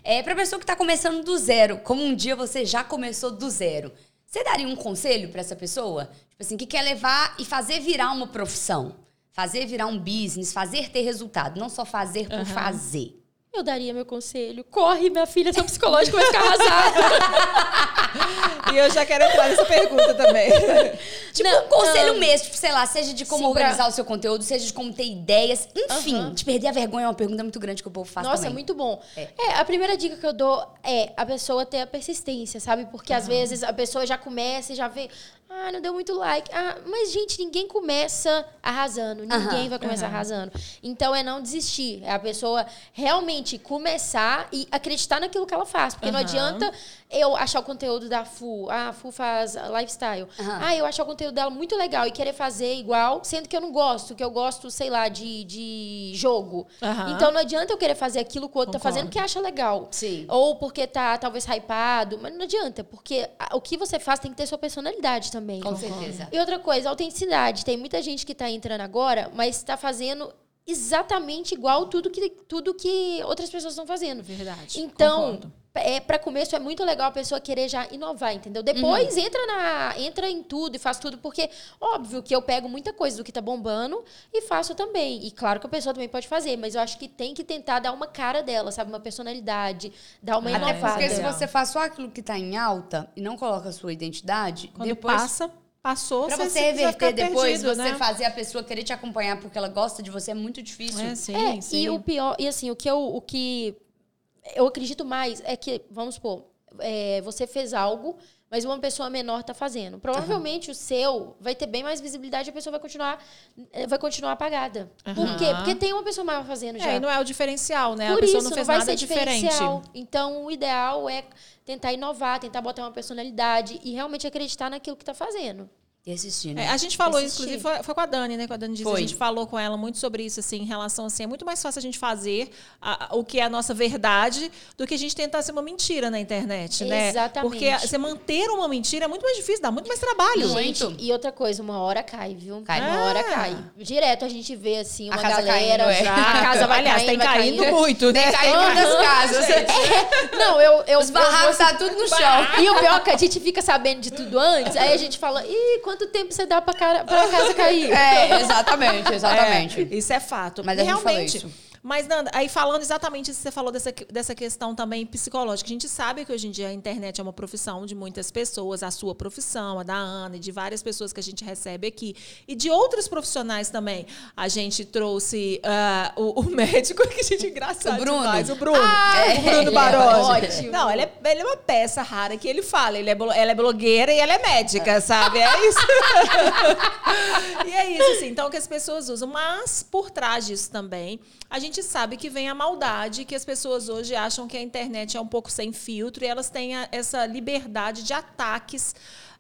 Speaker 1: É para pessoa que está começando do zero, como um dia você já começou do zero. Você daria um conselho para essa pessoa? Tipo assim, que quer levar e fazer virar uma profissão, fazer virar um business, fazer ter resultado, não só fazer por fazer.
Speaker 3: Eu daria meu conselho. Corre, minha filha, seu psicológico vai ficar arrasado. [LAUGHS]
Speaker 2: E eu já quero entrar nessa pergunta também. [LAUGHS]
Speaker 1: Tipo,
Speaker 3: Não,
Speaker 1: um conselho
Speaker 3: não.
Speaker 1: mesmo, tipo, sei lá, seja de como
Speaker 3: Sim, pra-
Speaker 1: organizar o seu conteúdo, seja de como ter ideias, enfim, de perder a vergonha é uma pergunta muito grande que o povo faz
Speaker 3: Nossa,
Speaker 1: também.
Speaker 3: muito bom.
Speaker 1: É.
Speaker 3: É. a primeira dica que eu dou é a pessoa ter a persistência, sabe? Porque às vezes a pessoa já começa e já vê, ah, não deu muito like. Ah, mas, gente, ninguém começa arrasando. Ninguém vai começar arrasando. Então é não desistir. É a pessoa realmente começar e acreditar naquilo que ela faz. Porque não adianta eu achar o conteúdo da Fu. Ah, a Fu faz lifestyle.
Speaker 1: Aham.
Speaker 3: Ah, eu achar o conteúdo dela muito legal e querer fazer igual, sendo que eu não gosto, que eu gosto, sei lá, de, de jogo.
Speaker 2: Aham.
Speaker 3: Então não adianta eu querer fazer aquilo que o outro tá
Speaker 2: Concordo.
Speaker 3: fazendo que acha legal.
Speaker 1: Sim.
Speaker 3: Ou porque tá talvez hypado, mas não adianta, porque o que você faz tem que ter sua personalidade também.
Speaker 1: Com certeza.
Speaker 3: E outra coisa, autenticidade. Tem muita gente que tá entrando agora, mas tá fazendo exatamente igual tudo que, tudo que outras pessoas estão fazendo.
Speaker 2: Verdade.
Speaker 3: Então,
Speaker 2: concordo.
Speaker 3: É, para começo é muito legal a pessoa querer já inovar, entendeu? Depois
Speaker 1: Uhum.
Speaker 3: entra na entra em tudo e faz tudo, porque óbvio que eu pego muita coisa do que tá bombando e faço também. E claro que a pessoa também pode fazer, mas eu acho que tem que tentar dar uma cara dela, sabe, uma personalidade, dar uma
Speaker 1: Até
Speaker 3: inovada.
Speaker 1: porque se você faz só aquilo que tá em alta e não coloca a sua identidade,
Speaker 2: Quando
Speaker 1: depois
Speaker 2: passa, passou,
Speaker 1: Pra você reverter
Speaker 2: ficar
Speaker 1: depois,
Speaker 2: perdido,
Speaker 1: você
Speaker 2: né?
Speaker 1: fazer a pessoa querer te acompanhar porque ela gosta de você é muito difícil.
Speaker 2: É, sim,
Speaker 3: É,
Speaker 2: sim.
Speaker 3: e o pior, e assim, o que eu, o que eu acredito mais é que, vamos supor, é, você fez algo, mas uma pessoa menor tá fazendo. Provavelmente o seu vai ter bem mais visibilidade e a pessoa vai continuar, eh, vai continuar apagada. Por quê? Porque tem uma pessoa maior fazendo já.
Speaker 2: É, e não é o diferencial, né?
Speaker 3: Por
Speaker 2: a pessoa
Speaker 3: isso,
Speaker 2: não fez
Speaker 3: vai
Speaker 2: nada
Speaker 3: ser
Speaker 2: diferente.
Speaker 3: Então, o ideal é tentar inovar, tentar botar uma personalidade e realmente acreditar naquilo que tá fazendo.
Speaker 1: E assistir,
Speaker 2: É,
Speaker 1: né?
Speaker 2: a gente falou,
Speaker 3: Assistir.
Speaker 2: inclusive, foi, foi com a Dani, né? Com a Dani disse,
Speaker 1: Foi.
Speaker 2: a gente falou com ela muito sobre isso, assim, em relação assim, é muito mais fácil a gente fazer a- a- o que é a nossa verdade do que a gente tentar ser uma mentira na internet, né?
Speaker 3: Exatamente.
Speaker 2: Porque você manter uma mentira é muito mais difícil, dá muito mais trabalho.
Speaker 1: Muito.
Speaker 3: Gente, e outra coisa, uma hora cai, viu?
Speaker 1: Cai.
Speaker 3: Uma hora
Speaker 2: Ah.
Speaker 3: cai. Direto a gente vê, assim,
Speaker 1: A
Speaker 3: uma
Speaker 1: casa
Speaker 3: galera
Speaker 1: caindo, é.
Speaker 3: já. A casa vai
Speaker 2: Aliás,
Speaker 3: caindo,
Speaker 2: tem
Speaker 3: vai
Speaker 2: caindo
Speaker 3: caindo.
Speaker 2: muito, né?
Speaker 1: Tem caindo das casas. [LAUGHS]
Speaker 3: Não, eu... eu
Speaker 1: Os barracos tá tudo no chão.
Speaker 3: E o pior é que a gente fica sabendo de tudo antes, aí a gente fala, ih, quanto tempo você dá pra, cara, pra casa cair?
Speaker 1: É, exatamente, exatamente.
Speaker 2: É, isso é fato.
Speaker 1: Mas
Speaker 2: E
Speaker 1: a gente falou
Speaker 2: realmente. Mas, Nanda, aí falando exatamente isso que você falou dessa, dessa questão também psicológica. A gente sabe que hoje em dia a internet é uma profissão de muitas pessoas, a sua profissão, a da Ana, e de várias pessoas que a gente recebe aqui. E de outros profissionais também. A gente trouxe uh, o, o, [LAUGHS] médico, que a gente engraçado
Speaker 1: o Bruno.
Speaker 2: demais. O Bruno.
Speaker 3: Ah,
Speaker 2: o Bruno
Speaker 3: é,
Speaker 2: Baroni. [LAUGHS]
Speaker 3: ótimo.
Speaker 2: Não, ele é, ele é uma peça rara que ele fala. Ele é, ela é blogueira e ela é médica, sabe? É isso. [LAUGHS] e é isso, assim. Então, que as pessoas usam. Mas, por trás disso também, a gente sabe que vem a maldade, que as pessoas hoje acham que a internet é um pouco sem filtro e elas têm essa liberdade de ataques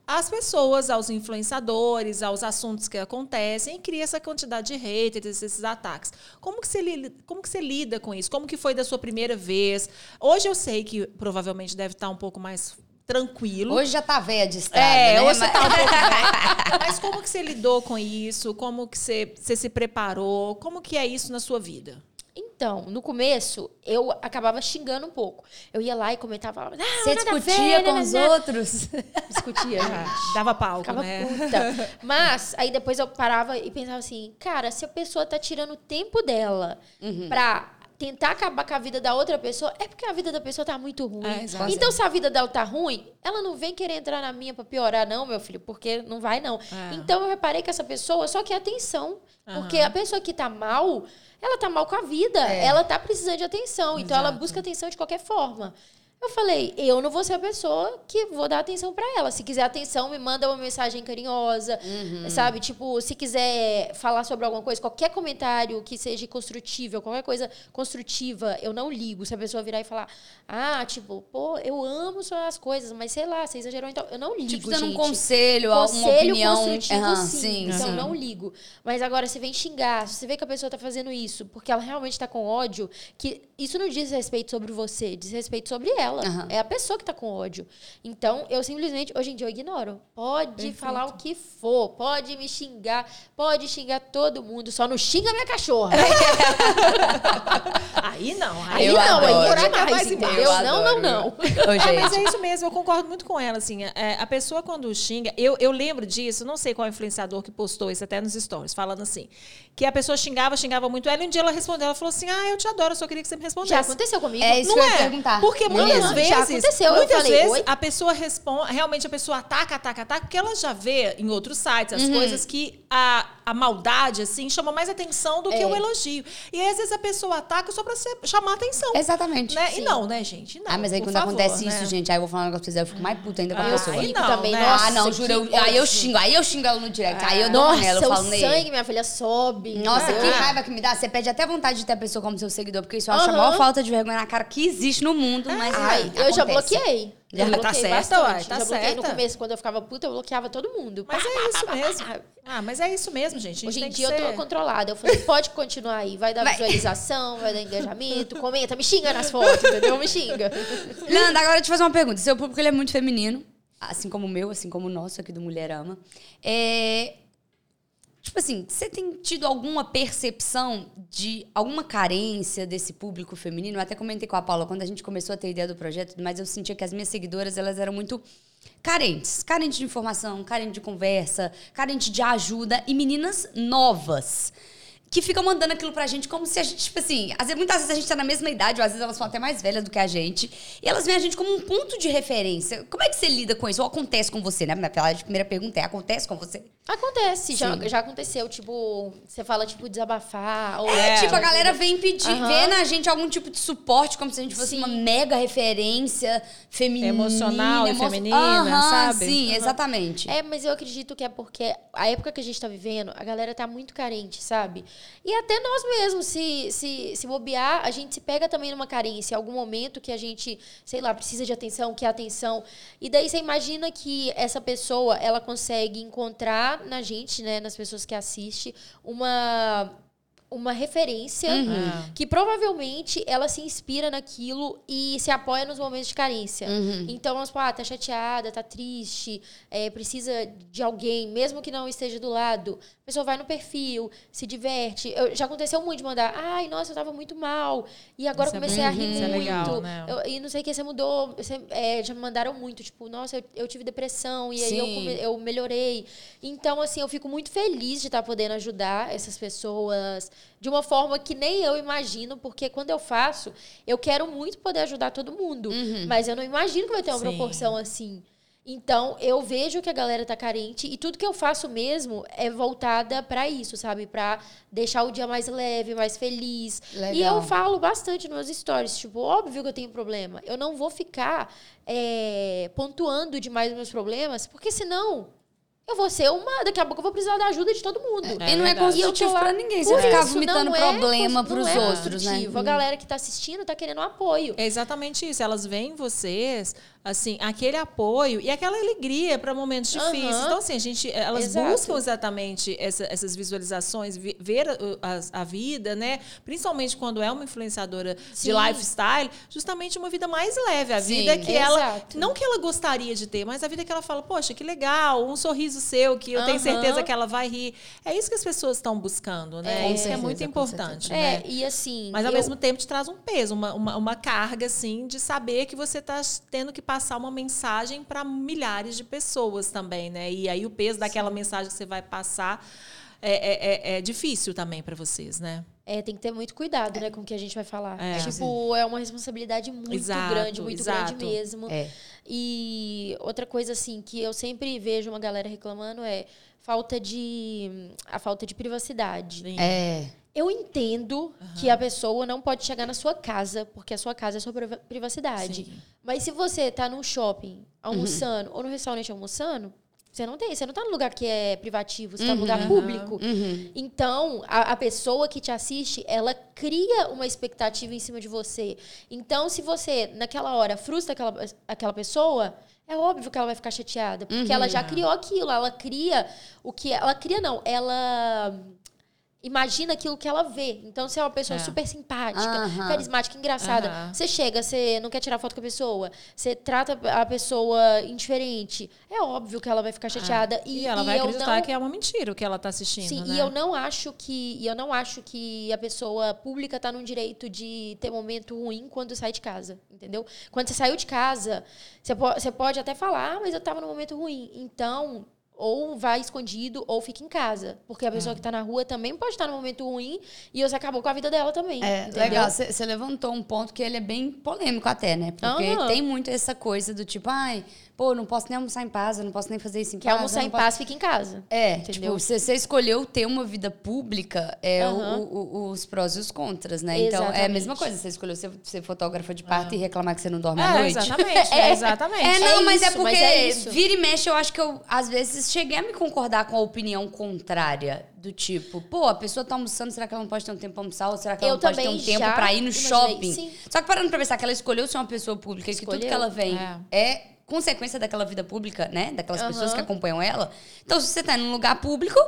Speaker 2: às pessoas, aos influenciadores, aos assuntos que acontecem e cria essa quantidade de haters, esses ataques. Como que, você, como que você lida com isso? Como que foi da sua primeira vez? Hoje eu sei que provavelmente deve estar um pouco mais tranquilo.
Speaker 1: Hoje já tá velha de estrada,
Speaker 2: é,
Speaker 1: né?
Speaker 2: Hoje Mas... tá um pouco velha. [LAUGHS] Mas como que você lidou com isso? Como que você, você se preparou? Como que é isso na sua vida?
Speaker 3: Então, no começo, eu acabava xingando um pouco. Eu ia lá e comentava. Ah,
Speaker 1: Você discutia com os outros? [LAUGHS]
Speaker 3: Discutia,
Speaker 2: gente. Dava palco, Ficava né?
Speaker 3: Puta. [LAUGHS] Mas, aí depois eu parava e pensava assim, cara, se a pessoa tá tirando o tempo dela uhum. pra tentar acabar com a vida da outra pessoa, é porque a vida da pessoa tá muito ruim. É, então, se a vida dela tá ruim, ela não vem querer entrar na minha pra piorar, não, meu filho, porque não vai, não. É. Então, eu reparei que essa pessoa só quer atenção. Uhum. Porque a pessoa que tá mal, ela tá mal com a vida. É. Ela tá precisando de atenção. Exato. Então, ela busca atenção de qualquer forma. Eu falei, eu não vou ser a pessoa que vou dar atenção para ela. Se quiser atenção, me manda uma mensagem carinhosa, uhum. sabe? Tipo, se quiser falar sobre alguma coisa, qualquer comentário que seja construtivo, qualquer coisa construtiva, eu não ligo. Se a pessoa virar e falar, ah, tipo, pô, eu amo suas coisas, mas sei lá, você exagerou, então eu não ligo, tipo, dando
Speaker 1: um conselho, alguma opinião.
Speaker 3: construtivo, uhum, sim. sim. Então, sim. não ligo. Mas agora, se vem xingar, se você vê que a pessoa tá fazendo isso porque ela realmente tá com ódio, que isso não diz respeito sobre você, diz respeito sobre ela. Uhum. É a pessoa que tá com ódio. Então, eu simplesmente, hoje em dia, eu ignoro. Pode Perfeito. falar o que for, pode me xingar, pode xingar todo mundo, só não xinga minha cachorra. [LAUGHS]
Speaker 2: aí não,
Speaker 3: aí, aí não, adoro. aí por mais, entendeu? Não, não, não.
Speaker 2: Ô, é, mas é isso mesmo, eu concordo muito com ela, assim, é, a pessoa quando xinga, eu, eu lembro disso, não sei qual influenciador que postou isso até nos stories, falando assim, que a pessoa xingava, xingava muito ela, e um dia ela respondeu, ela falou assim, ah, eu te adoro, eu só queria que você me respondesse.
Speaker 3: Já aconteceu comigo.
Speaker 1: É isso
Speaker 3: não
Speaker 1: que eu
Speaker 3: é?
Speaker 1: perguntar.
Speaker 2: Porque muitas não, vezes, já aconteceu. Muitas falei, vezes Oi? a pessoa responde, realmente a pessoa ataca, ataca, ataca, porque ela já vê em outros sites as uhum. coisas que a, a maldade, assim, chama mais atenção do é. que o elogio. E às vezes a pessoa ataca só pra ser, chamar atenção.
Speaker 1: Exatamente.
Speaker 2: Né? E não, né, gente? Não,
Speaker 1: ah, mas aí quando
Speaker 2: favor,
Speaker 1: acontece
Speaker 2: né?
Speaker 1: isso, gente, aí eu vou falar um negócio pra vocês, eu fico mais puta ainda com a
Speaker 2: ah,
Speaker 1: pessoa.
Speaker 2: Aí não,
Speaker 3: também,
Speaker 2: né?
Speaker 3: nossa,
Speaker 1: ah, não, juro, eu, aí eu xingo, aí eu xingo ela no direct, aí eu dou nela, eu falo
Speaker 3: o
Speaker 1: nele.
Speaker 3: sangue, minha filha, sobe.
Speaker 1: Nossa, que raiva que me dá. Você perde até vontade de ter a pessoa como seu seguidor, porque isso eu acho a maior falta de vergonha na cara que existe no mundo, mas
Speaker 3: Ai, eu já bloqueei.
Speaker 1: Já
Speaker 3: eu
Speaker 1: tá
Speaker 3: certa,
Speaker 1: uai, tá
Speaker 3: já
Speaker 1: certa.
Speaker 3: no começo, quando eu ficava puta, eu bloqueava todo mundo.
Speaker 2: Mas é isso [LAUGHS] mesmo. Ah, mas é isso mesmo, gente.
Speaker 3: Hoje em dia eu tô controlada. Eu falei, pode continuar aí. Vai dar vai. visualização, vai dar engajamento, comenta, me xinga nas fotos, entendeu? Me xinga. [LAUGHS]
Speaker 1: Nanda, agora eu te fazer uma pergunta. Seu público ele é muito feminino, assim como o meu, assim como o nosso aqui do Mulher Ama. É, Tipo assim, você tem tido alguma percepção de alguma carência desse público feminino? Eu até comentei com a Paula quando a gente começou a ter ideia do projeto, mas eu sentia que as minhas seguidoras elas eram muito carentes, carentes de informação, carentes de conversa, carentes de ajuda e meninas novas que ficam mandando aquilo pra gente como se a gente, tipo assim, às vezes, muitas vezes a gente tá na mesma idade, ou às vezes elas são até mais velhas do que a gente, e elas veem a gente como um ponto de referência. Como é que você lida com isso? Ou acontece com você, né? Minha primeira pergunta é, acontece com você?
Speaker 3: Acontece, já, já aconteceu, tipo, você fala, tipo, desabafar, ou...
Speaker 1: É, tipo, a galera vem pedir, uhum. vê na gente algum tipo de suporte, como se a gente fosse sim. uma mega referência feminina.
Speaker 2: Emocional emo... e feminina, uhum, sabe?
Speaker 1: Sim, uhum. exatamente.
Speaker 3: É, mas eu acredito que é porque a época que a gente tá vivendo, a galera tá muito carente, sabe? E até nós mesmos, se, se, se bobear, a gente se pega também numa carência, algum momento que a gente, sei lá, precisa de atenção, quer atenção. E daí você imagina que essa pessoa, ela consegue encontrar na gente, né, nas pessoas que assistem, uma uma referência uhum. Ah. que provavelmente ela se inspira naquilo e se apoia nos momentos de carência. Uhum. Então, vamos falar, ah, tá chateada, tá triste, é, precisa de alguém, mesmo que não esteja do lado. A pessoa vai no perfil, se diverte. Eu, já aconteceu muito de mandar, ai, nossa, eu tava muito mal. E agora Isso é comecei é, a rir muito. É legal, né? eu, e não sei o que, você mudou. Você, é, já me mandaram muito, tipo, nossa, eu, eu tive depressão e Sim. aí eu, eu melhorei. Então, assim, eu fico muito feliz de estar tá podendo ajudar essas pessoas de uma forma que nem eu imagino, porque quando eu faço, eu quero muito poder ajudar todo mundo. Mas eu não imagino que vai ter uma
Speaker 2: Sim.
Speaker 3: proporção assim. Então, eu vejo que a galera tá carente e tudo que eu faço mesmo é voltada pra isso, sabe? Pra deixar o dia mais leve, mais feliz. E
Speaker 1: Legal.
Speaker 3: eu falo bastante nos meus stories, tipo, óbvio que eu tenho problema. Eu não vou ficar é, pontuando demais os meus problemas, porque senão eu vou ser uma. Daqui a pouco eu vou precisar da ajuda de todo mundo.
Speaker 2: É
Speaker 1: e não é
Speaker 3: eu
Speaker 1: construtivo
Speaker 3: lá
Speaker 1: pra ninguém. Você ficar vomitando
Speaker 3: é
Speaker 1: problema pros
Speaker 3: não é
Speaker 1: outros, né?
Speaker 3: construtivo. A galera que tá assistindo tá querendo apoio.
Speaker 2: É exatamente isso. Elas veem vocês, assim, aquele apoio e aquela alegria para momentos
Speaker 3: Aham.
Speaker 2: difíceis. Então, assim, a gente, elas
Speaker 3: Exato.
Speaker 2: buscam exatamente essa- essas visualizações, vi- ver a, a- a vida, né? Principalmente quando é uma influenciadora
Speaker 3: Sim.
Speaker 2: de lifestyle, justamente uma vida mais leve, a
Speaker 1: Sim.
Speaker 2: vida que ela
Speaker 3: Exato.
Speaker 2: não que ela gostaria de ter, mas a vida que ela fala, poxa, que legal, um sorriso seu que eu tenho certeza que ela vai rir. É isso que as pessoas estão buscando, né?
Speaker 1: Com
Speaker 2: isso que é
Speaker 1: certeza,
Speaker 2: muito
Speaker 1: com
Speaker 2: importante, né?
Speaker 3: É, e assim.
Speaker 2: Mas ao
Speaker 3: eu-
Speaker 2: mesmo tempo te traz um peso, uma, uma, uma carga, assim, de saber que você está tendo que passar uma mensagem para milhares de pessoas também, né? E aí o peso daquela mensagem que você vai passar é, é, é- é difícil também para vocês, né?
Speaker 3: É, tem que ter muito cuidado, né, com o que a gente vai falar.
Speaker 2: É.
Speaker 3: Tipo, é uma responsabilidade muito
Speaker 2: Exato,
Speaker 3: grande, muito
Speaker 2: exato.
Speaker 3: grande mesmo.
Speaker 1: É.
Speaker 3: E outra coisa, assim, que eu sempre vejo uma galera reclamando é falta de. a falta de privacidade.
Speaker 1: É.
Speaker 3: Eu entendo que a pessoa não pode chegar na sua casa, porque a sua casa é sua priva- privacidade.
Speaker 2: Sim.
Speaker 3: Mas se você tá num shopping almoçando ou no restaurante almoçando, você não tem, você não tá num lugar que é privativo, você tá num lugar público.
Speaker 1: Uhum.
Speaker 3: Então, a, a pessoa que te assiste, ela cria uma expectativa em cima de você. Então, se você, naquela hora, frustra aquela, aquela pessoa, é óbvio que ela vai ficar chateada. Porque ela já criou aquilo. Ela cria o que. Ela cria, não. Ela imagina aquilo que ela vê. Então, se é uma pessoa
Speaker 2: É.
Speaker 3: super simpática, carismática, engraçada, você chega, você não quer tirar foto com a pessoa, você trata a pessoa indiferente, é óbvio que ela vai ficar chateada.
Speaker 2: E,
Speaker 3: E,
Speaker 2: ela
Speaker 3: e
Speaker 2: vai acreditar
Speaker 3: não-
Speaker 2: que é uma mentira o que ela tá assistindo,
Speaker 3: Sim,
Speaker 2: né?
Speaker 3: e eu não acho que e eu não acho que a pessoa pública tá no direito de ter momento ruim quando sai de casa, entendeu? Quando você saiu de casa, você, po você pode até falar, ah, mas eu tava num momento ruim. Então, ou vai escondido ou fica em casa, porque a
Speaker 2: É.
Speaker 3: pessoa que tá na rua também pode estar num momento ruim e você acabou com a vida dela também,
Speaker 1: É,
Speaker 3: entendeu?
Speaker 1: legal. Você levantou um ponto que ele é bem polêmico até, né? Porque tem muito essa coisa do tipo, ai, pô, não posso nem almoçar em paz, eu não posso nem fazer isso em
Speaker 3: Quer
Speaker 1: casa.
Speaker 3: almoçar
Speaker 1: eu
Speaker 3: em
Speaker 1: posso-
Speaker 3: paz, fica em casa.
Speaker 1: É,
Speaker 3: Entendeu?
Speaker 1: tipo, se você escolheu ter uma vida pública, é
Speaker 3: Aham.
Speaker 1: o- o- os prós e os contras, né? Então, é a
Speaker 3: Exatamente.
Speaker 1: mesma coisa. Você escolheu ser, ser fotógrafa de parto e reclamar que você não dorme à
Speaker 2: É,
Speaker 1: noite.
Speaker 2: exatamente, [LAUGHS] é, exatamente.
Speaker 1: É, não,
Speaker 3: É
Speaker 1: mas é
Speaker 3: isso,
Speaker 1: porque
Speaker 3: mas é
Speaker 1: vira e mexe, eu acho que eu, às vezes, cheguei a me concordar com a opinião contrária. Do tipo, pô, a pessoa tá almoçando, será que ela não pode ter um tempo pra almoçar? Ou será que ela
Speaker 3: Eu
Speaker 1: não pode ter um tempo pra ir no
Speaker 3: imaginei,
Speaker 1: shopping?
Speaker 3: sim.
Speaker 1: Só que parando pra pensar que ela escolheu ser uma pessoa pública e que tudo
Speaker 3: Escolheu.
Speaker 1: que ela vem
Speaker 2: É.
Speaker 1: é, consequência daquela vida pública, né? Daquelas
Speaker 3: Aham.
Speaker 1: pessoas que acompanham ela. Então, se você tá num lugar público,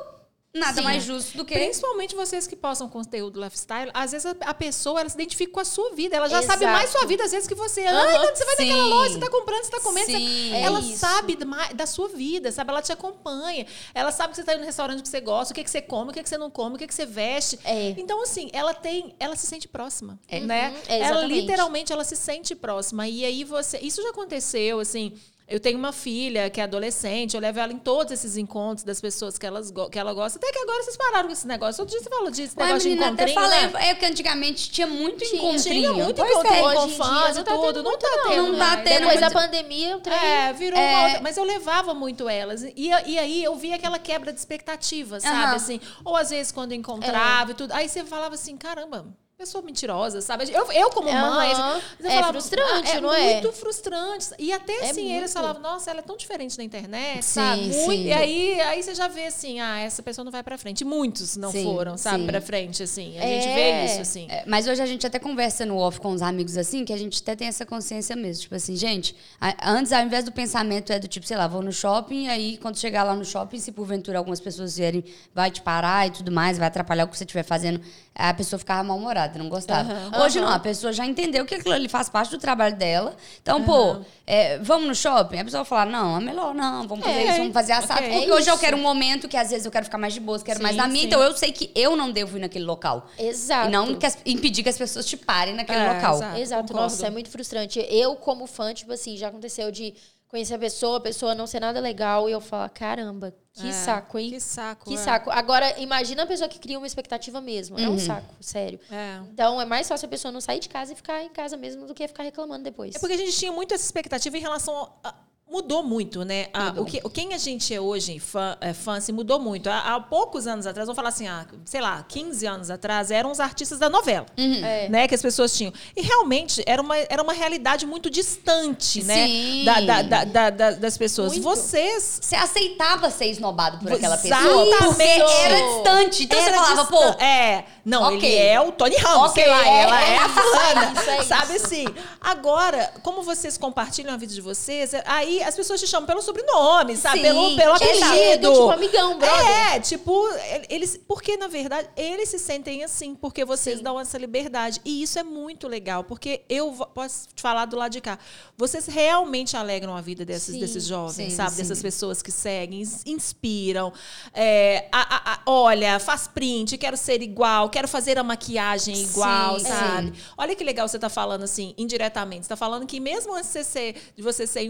Speaker 1: nada
Speaker 3: Sim.
Speaker 1: mais justo do que.
Speaker 2: Principalmente vocês que postam conteúdo lifestyle, às vezes a, a pessoa ela se identifica com a sua vida. Ela já sabe
Speaker 3: Exato.
Speaker 2: mais sua vida, às vezes, que você.
Speaker 3: Aham.
Speaker 2: Ai, quando você vai naquela
Speaker 1: Sim.
Speaker 2: loja, você tá comprando, você tá comendo. você-. Ela
Speaker 3: É isso.
Speaker 2: sabe da sua vida, sabe? Ela te acompanha. Ela sabe que você tá indo no restaurante que você gosta, o que, que você come, o que, que você não come, o que, que você veste.
Speaker 3: É.
Speaker 2: Então, assim, ela tem. Ela se sente próxima. Né?
Speaker 3: é,
Speaker 2: ela literalmente ela se sente próxima. E aí você. Isso já aconteceu, assim. Eu tenho uma filha que é adolescente, eu levo ela em todos esses encontros das pessoas que, elas, go- que ela gosta. Até que agora vocês pararam com esse negócio. Outro dia você falou disso, esse
Speaker 1: Ué,
Speaker 2: negócio
Speaker 1: menina,
Speaker 2: de encontrinho.
Speaker 1: falei,
Speaker 2: né?
Speaker 1: é que antigamente tinha muito
Speaker 3: Tinha,
Speaker 1: encontrinho.
Speaker 2: Tinha muito
Speaker 1: Pois
Speaker 2: encontrinho
Speaker 1: é.
Speaker 2: Com fãs
Speaker 3: não
Speaker 2: e
Speaker 3: tá
Speaker 2: tudo.
Speaker 3: tendo
Speaker 2: Não tá
Speaker 3: não.
Speaker 2: tendo.
Speaker 1: Não tá
Speaker 2: mais.
Speaker 1: tendo,
Speaker 3: Depois
Speaker 1: mas-
Speaker 3: da pandemia, o trem...
Speaker 2: É, virou
Speaker 1: É.
Speaker 2: uma outra. Mas eu levava muito elas. E, e aí eu via aquela quebra de expectativa, sabe? Assim, ou às vezes quando eu encontrava e tudo. Aí você falava assim, caramba. Pessoa mentirosa, sabe? Eu, eu como mãe, eu
Speaker 3: É
Speaker 2: falava,
Speaker 3: frustrante,
Speaker 2: ah,
Speaker 3: não é?
Speaker 2: muito frustrante. E até
Speaker 3: É
Speaker 2: assim, eles
Speaker 3: muito.
Speaker 2: falavam, nossa, ela é tão diferente na internet,
Speaker 1: Sim,
Speaker 2: sabe?
Speaker 1: sim.
Speaker 2: Muito. E aí, aí você já vê assim, ah, essa pessoa não vai pra frente. Muitos não
Speaker 1: Sim,
Speaker 2: foram, sabe,
Speaker 1: sim.
Speaker 2: pra frente, assim. A
Speaker 3: É.
Speaker 2: gente vê isso, assim.
Speaker 1: É, mas hoje a gente até conversa no off com os amigos assim, que a gente até tem essa consciência mesmo. Tipo assim, gente, antes, ao invés do pensamento é do tipo, sei lá, vou no shopping, aí quando chegar lá no shopping, se porventura algumas pessoas vierem, vai te parar e tudo mais, vai atrapalhar o que você estiver fazendo, a pessoa ficava mal-humorada, não gostava. Hoje não, a pessoa já entendeu que aquilo ali faz parte do trabalho dela. Então, pô, é, vamos no shopping? A pessoa vai falar, não, é melhor não, vamos fazer
Speaker 2: É,
Speaker 1: isso, vamos fazer assado.
Speaker 2: ok.
Speaker 1: Porque
Speaker 3: É
Speaker 1: hoje eu quero um momento que às vezes eu quero ficar mais de boa, quero mais
Speaker 2: Sim,
Speaker 1: na minha,
Speaker 2: sim.
Speaker 1: então eu sei que eu não devo ir naquele local.
Speaker 3: Exato.
Speaker 1: E não que as- impedir que as pessoas te parem naquele
Speaker 2: É,
Speaker 1: local.
Speaker 2: exato.
Speaker 3: Exato, nossa, é muito frustrante. Eu, como fã, tipo assim, já aconteceu de conhecer a pessoa, a pessoa não ser nada legal e eu falar, caramba, que
Speaker 2: É,
Speaker 3: saco, hein?
Speaker 2: Que saco.
Speaker 3: Que
Speaker 2: é.
Speaker 3: saco. Agora, imagina a pessoa que cria uma expectativa mesmo. É um saco, sério.
Speaker 2: É.
Speaker 3: Então, é mais fácil a pessoa não sair de casa e ficar em casa mesmo do que ficar reclamando depois.
Speaker 2: É porque a gente tinha muito essa expectativa em relação a, mudou muito, né? A- o que, quem a gente é hoje, fã, é, fã assim, mudou muito. Há, há poucos anos atrás, vamos falar assim, há, sei lá, 15 anos atrás, eram os artistas da novela,
Speaker 3: É.
Speaker 2: né? Que as pessoas tinham. E realmente era uma, era uma realidade muito distante, né?
Speaker 1: Sim.
Speaker 2: Da, da- da- da- da- das pessoas.
Speaker 3: Muito.
Speaker 2: Vocês.
Speaker 1: Você aceitava ser esnobado por aquela pessoa.
Speaker 2: Exatamente.
Speaker 1: Porque era distante. Então você
Speaker 2: Era
Speaker 1: falava,
Speaker 2: distan-
Speaker 1: pô,
Speaker 2: É, não,
Speaker 1: ok.
Speaker 2: ele é o Tony Ramos,
Speaker 1: Ok,
Speaker 2: sei lá,
Speaker 1: é,
Speaker 2: ela é,
Speaker 1: é
Speaker 2: a fulana.
Speaker 3: é é
Speaker 2: sabe assim? Agora, como vocês compartilham a vida de vocês, aí as pessoas te chamam pelo sobrenome, sabe?
Speaker 1: Sim,
Speaker 2: pelo, pelo
Speaker 3: exato.
Speaker 2: apelido.
Speaker 3: Tipo, amigão, brother.
Speaker 2: É, tipo, eles. Porque, na verdade, eles se sentem assim, porque vocês
Speaker 3: Sim.
Speaker 2: dão essa liberdade. E isso é muito legal, porque eu posso te falar do lado de cá. Vocês realmente alegram a vida desses,
Speaker 3: Sim,
Speaker 2: desses jovens,
Speaker 1: sim,
Speaker 2: sabe?
Speaker 1: sim.
Speaker 2: Dessas pessoas que seguem, ins- inspiram. É, a- a- a- olha, faz print, quero ser igual, quero fazer a maquiagem igual, sabe? Olha que legal você tá falando assim, indiretamente. Você tá falando que mesmo antes de você ser, de você ser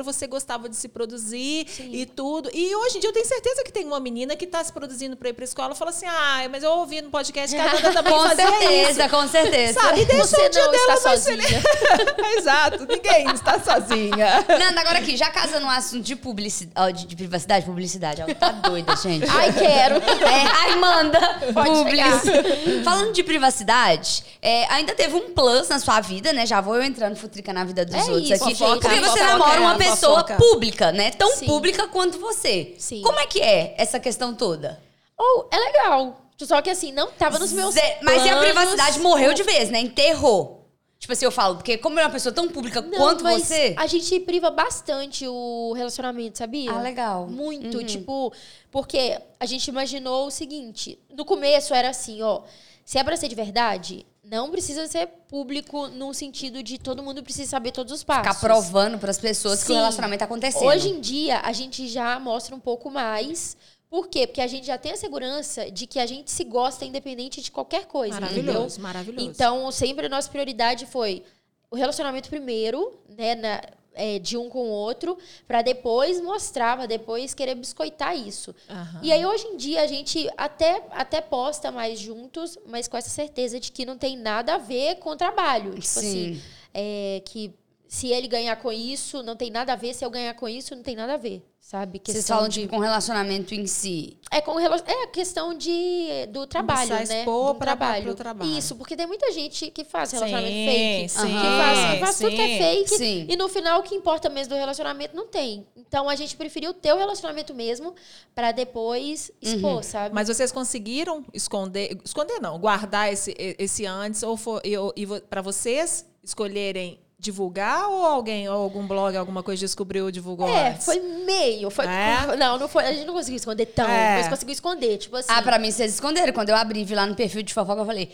Speaker 2: você gostava de se produzir e tudo. E hoje em dia eu tenho certeza que tem uma menina que tá se produzindo para ir pra escola e fala assim: ah, mas eu ouvi no podcast que a Nanda também [LAUGHS]
Speaker 1: com certeza,
Speaker 2: isso.
Speaker 1: com certeza.
Speaker 2: Sabe? Deixa
Speaker 3: Você
Speaker 2: o dia
Speaker 3: não
Speaker 2: dela
Speaker 3: está sozinha. [LAUGHS]
Speaker 2: Exato, ninguém está sozinha.
Speaker 1: Nanda, agora aqui, já casando no assunto de publicidade, de, de privacidade, publicidade, ela tá doida, gente.
Speaker 3: Ai, quero.
Speaker 1: É, ai, manda. Publis. Falando de privacidade, é, ainda teve um plus na sua vida, né? Já vou eu entrando futrica na vida dos
Speaker 3: É
Speaker 1: outros
Speaker 3: isso,
Speaker 1: aqui.
Speaker 3: fofoca,
Speaker 1: porque você namora uma
Speaker 2: é,
Speaker 1: pessoa
Speaker 2: fofoca.
Speaker 1: pública, né? Tão
Speaker 3: Sim.
Speaker 1: pública quanto você.
Speaker 3: Sim.
Speaker 1: Como é que é essa questão toda?
Speaker 3: Ou, é legal. Só que assim, não tava nos meus
Speaker 1: Zé- Mas e a privacidade morreu de vez, né? Enterrou. Tipo assim, eu falo, porque como é uma pessoa tão pública
Speaker 3: Não,
Speaker 1: quanto você.
Speaker 3: A gente priva bastante o relacionamento, sabia?
Speaker 1: Ah, legal.
Speaker 3: Muito,
Speaker 1: Uhum.
Speaker 3: tipo, porque a gente imaginou o seguinte: no começo era assim, ó, se é pra ser de verdade, não precisa ser público no sentido de todo mundo precisa saber todos os passos.
Speaker 1: Ficar provando pras pessoas que o
Speaker 3: Sim.
Speaker 1: relacionamento tá acontecendo.
Speaker 3: Hoje em dia, a gente já mostra um pouco mais. Por quê? Porque a gente já tem a segurança de que a gente se gosta independente de qualquer coisa. entendeu?
Speaker 2: Maravilhoso, maravilhoso.
Speaker 3: Então, sempre a nossa prioridade foi o relacionamento primeiro, né, na- é, de um com o outro, pra depois mostrar, pra depois querer biscoitar isso.
Speaker 2: Aham.
Speaker 3: E aí, hoje em dia, a gente até, até posta mais juntos, mas com essa certeza de que não tem nada a ver com o trabalho. Tipo
Speaker 1: Sim.
Speaker 3: assim, é, que se ele ganhar com isso, não tem nada a ver. Se eu ganhar com isso, não tem nada a ver, sabe?
Speaker 1: Vocês
Speaker 3: Questão
Speaker 1: falam,
Speaker 3: de...
Speaker 1: tipo, com relacionamento em si.
Speaker 3: É, com é a questão de, do trabalho,
Speaker 2: Começar
Speaker 3: né?
Speaker 2: expor
Speaker 3: do
Speaker 2: pra-
Speaker 3: trabalho.
Speaker 2: pro trabalho.
Speaker 3: Isso, porque tem muita gente que faz relacionamento
Speaker 2: Sim,
Speaker 3: fake.
Speaker 2: sim,
Speaker 3: que faz, que faz tudo que é
Speaker 2: sim.
Speaker 3: fake.
Speaker 1: Sim.
Speaker 3: E no final, o que importa mesmo do relacionamento não tem. Então, a gente preferiu ter o relacionamento mesmo pra depois expor, sabe?
Speaker 2: Mas vocês conseguiram esconder, esconder não, guardar esse, esse antes ou for, e, e pra vocês escolherem divulgar ou alguém ou algum blog, alguma coisa descobriu divulgou
Speaker 3: É,
Speaker 2: antes?
Speaker 3: foi meio. Foi,
Speaker 2: É?
Speaker 3: Não, não foi. A gente não conseguiu esconder tão,
Speaker 2: É.
Speaker 3: mas conseguiu esconder. Tipo assim.
Speaker 1: Ah, pra mim, vocês esconderam. Quando eu abri vi lá no perfil de fofoca, eu falei...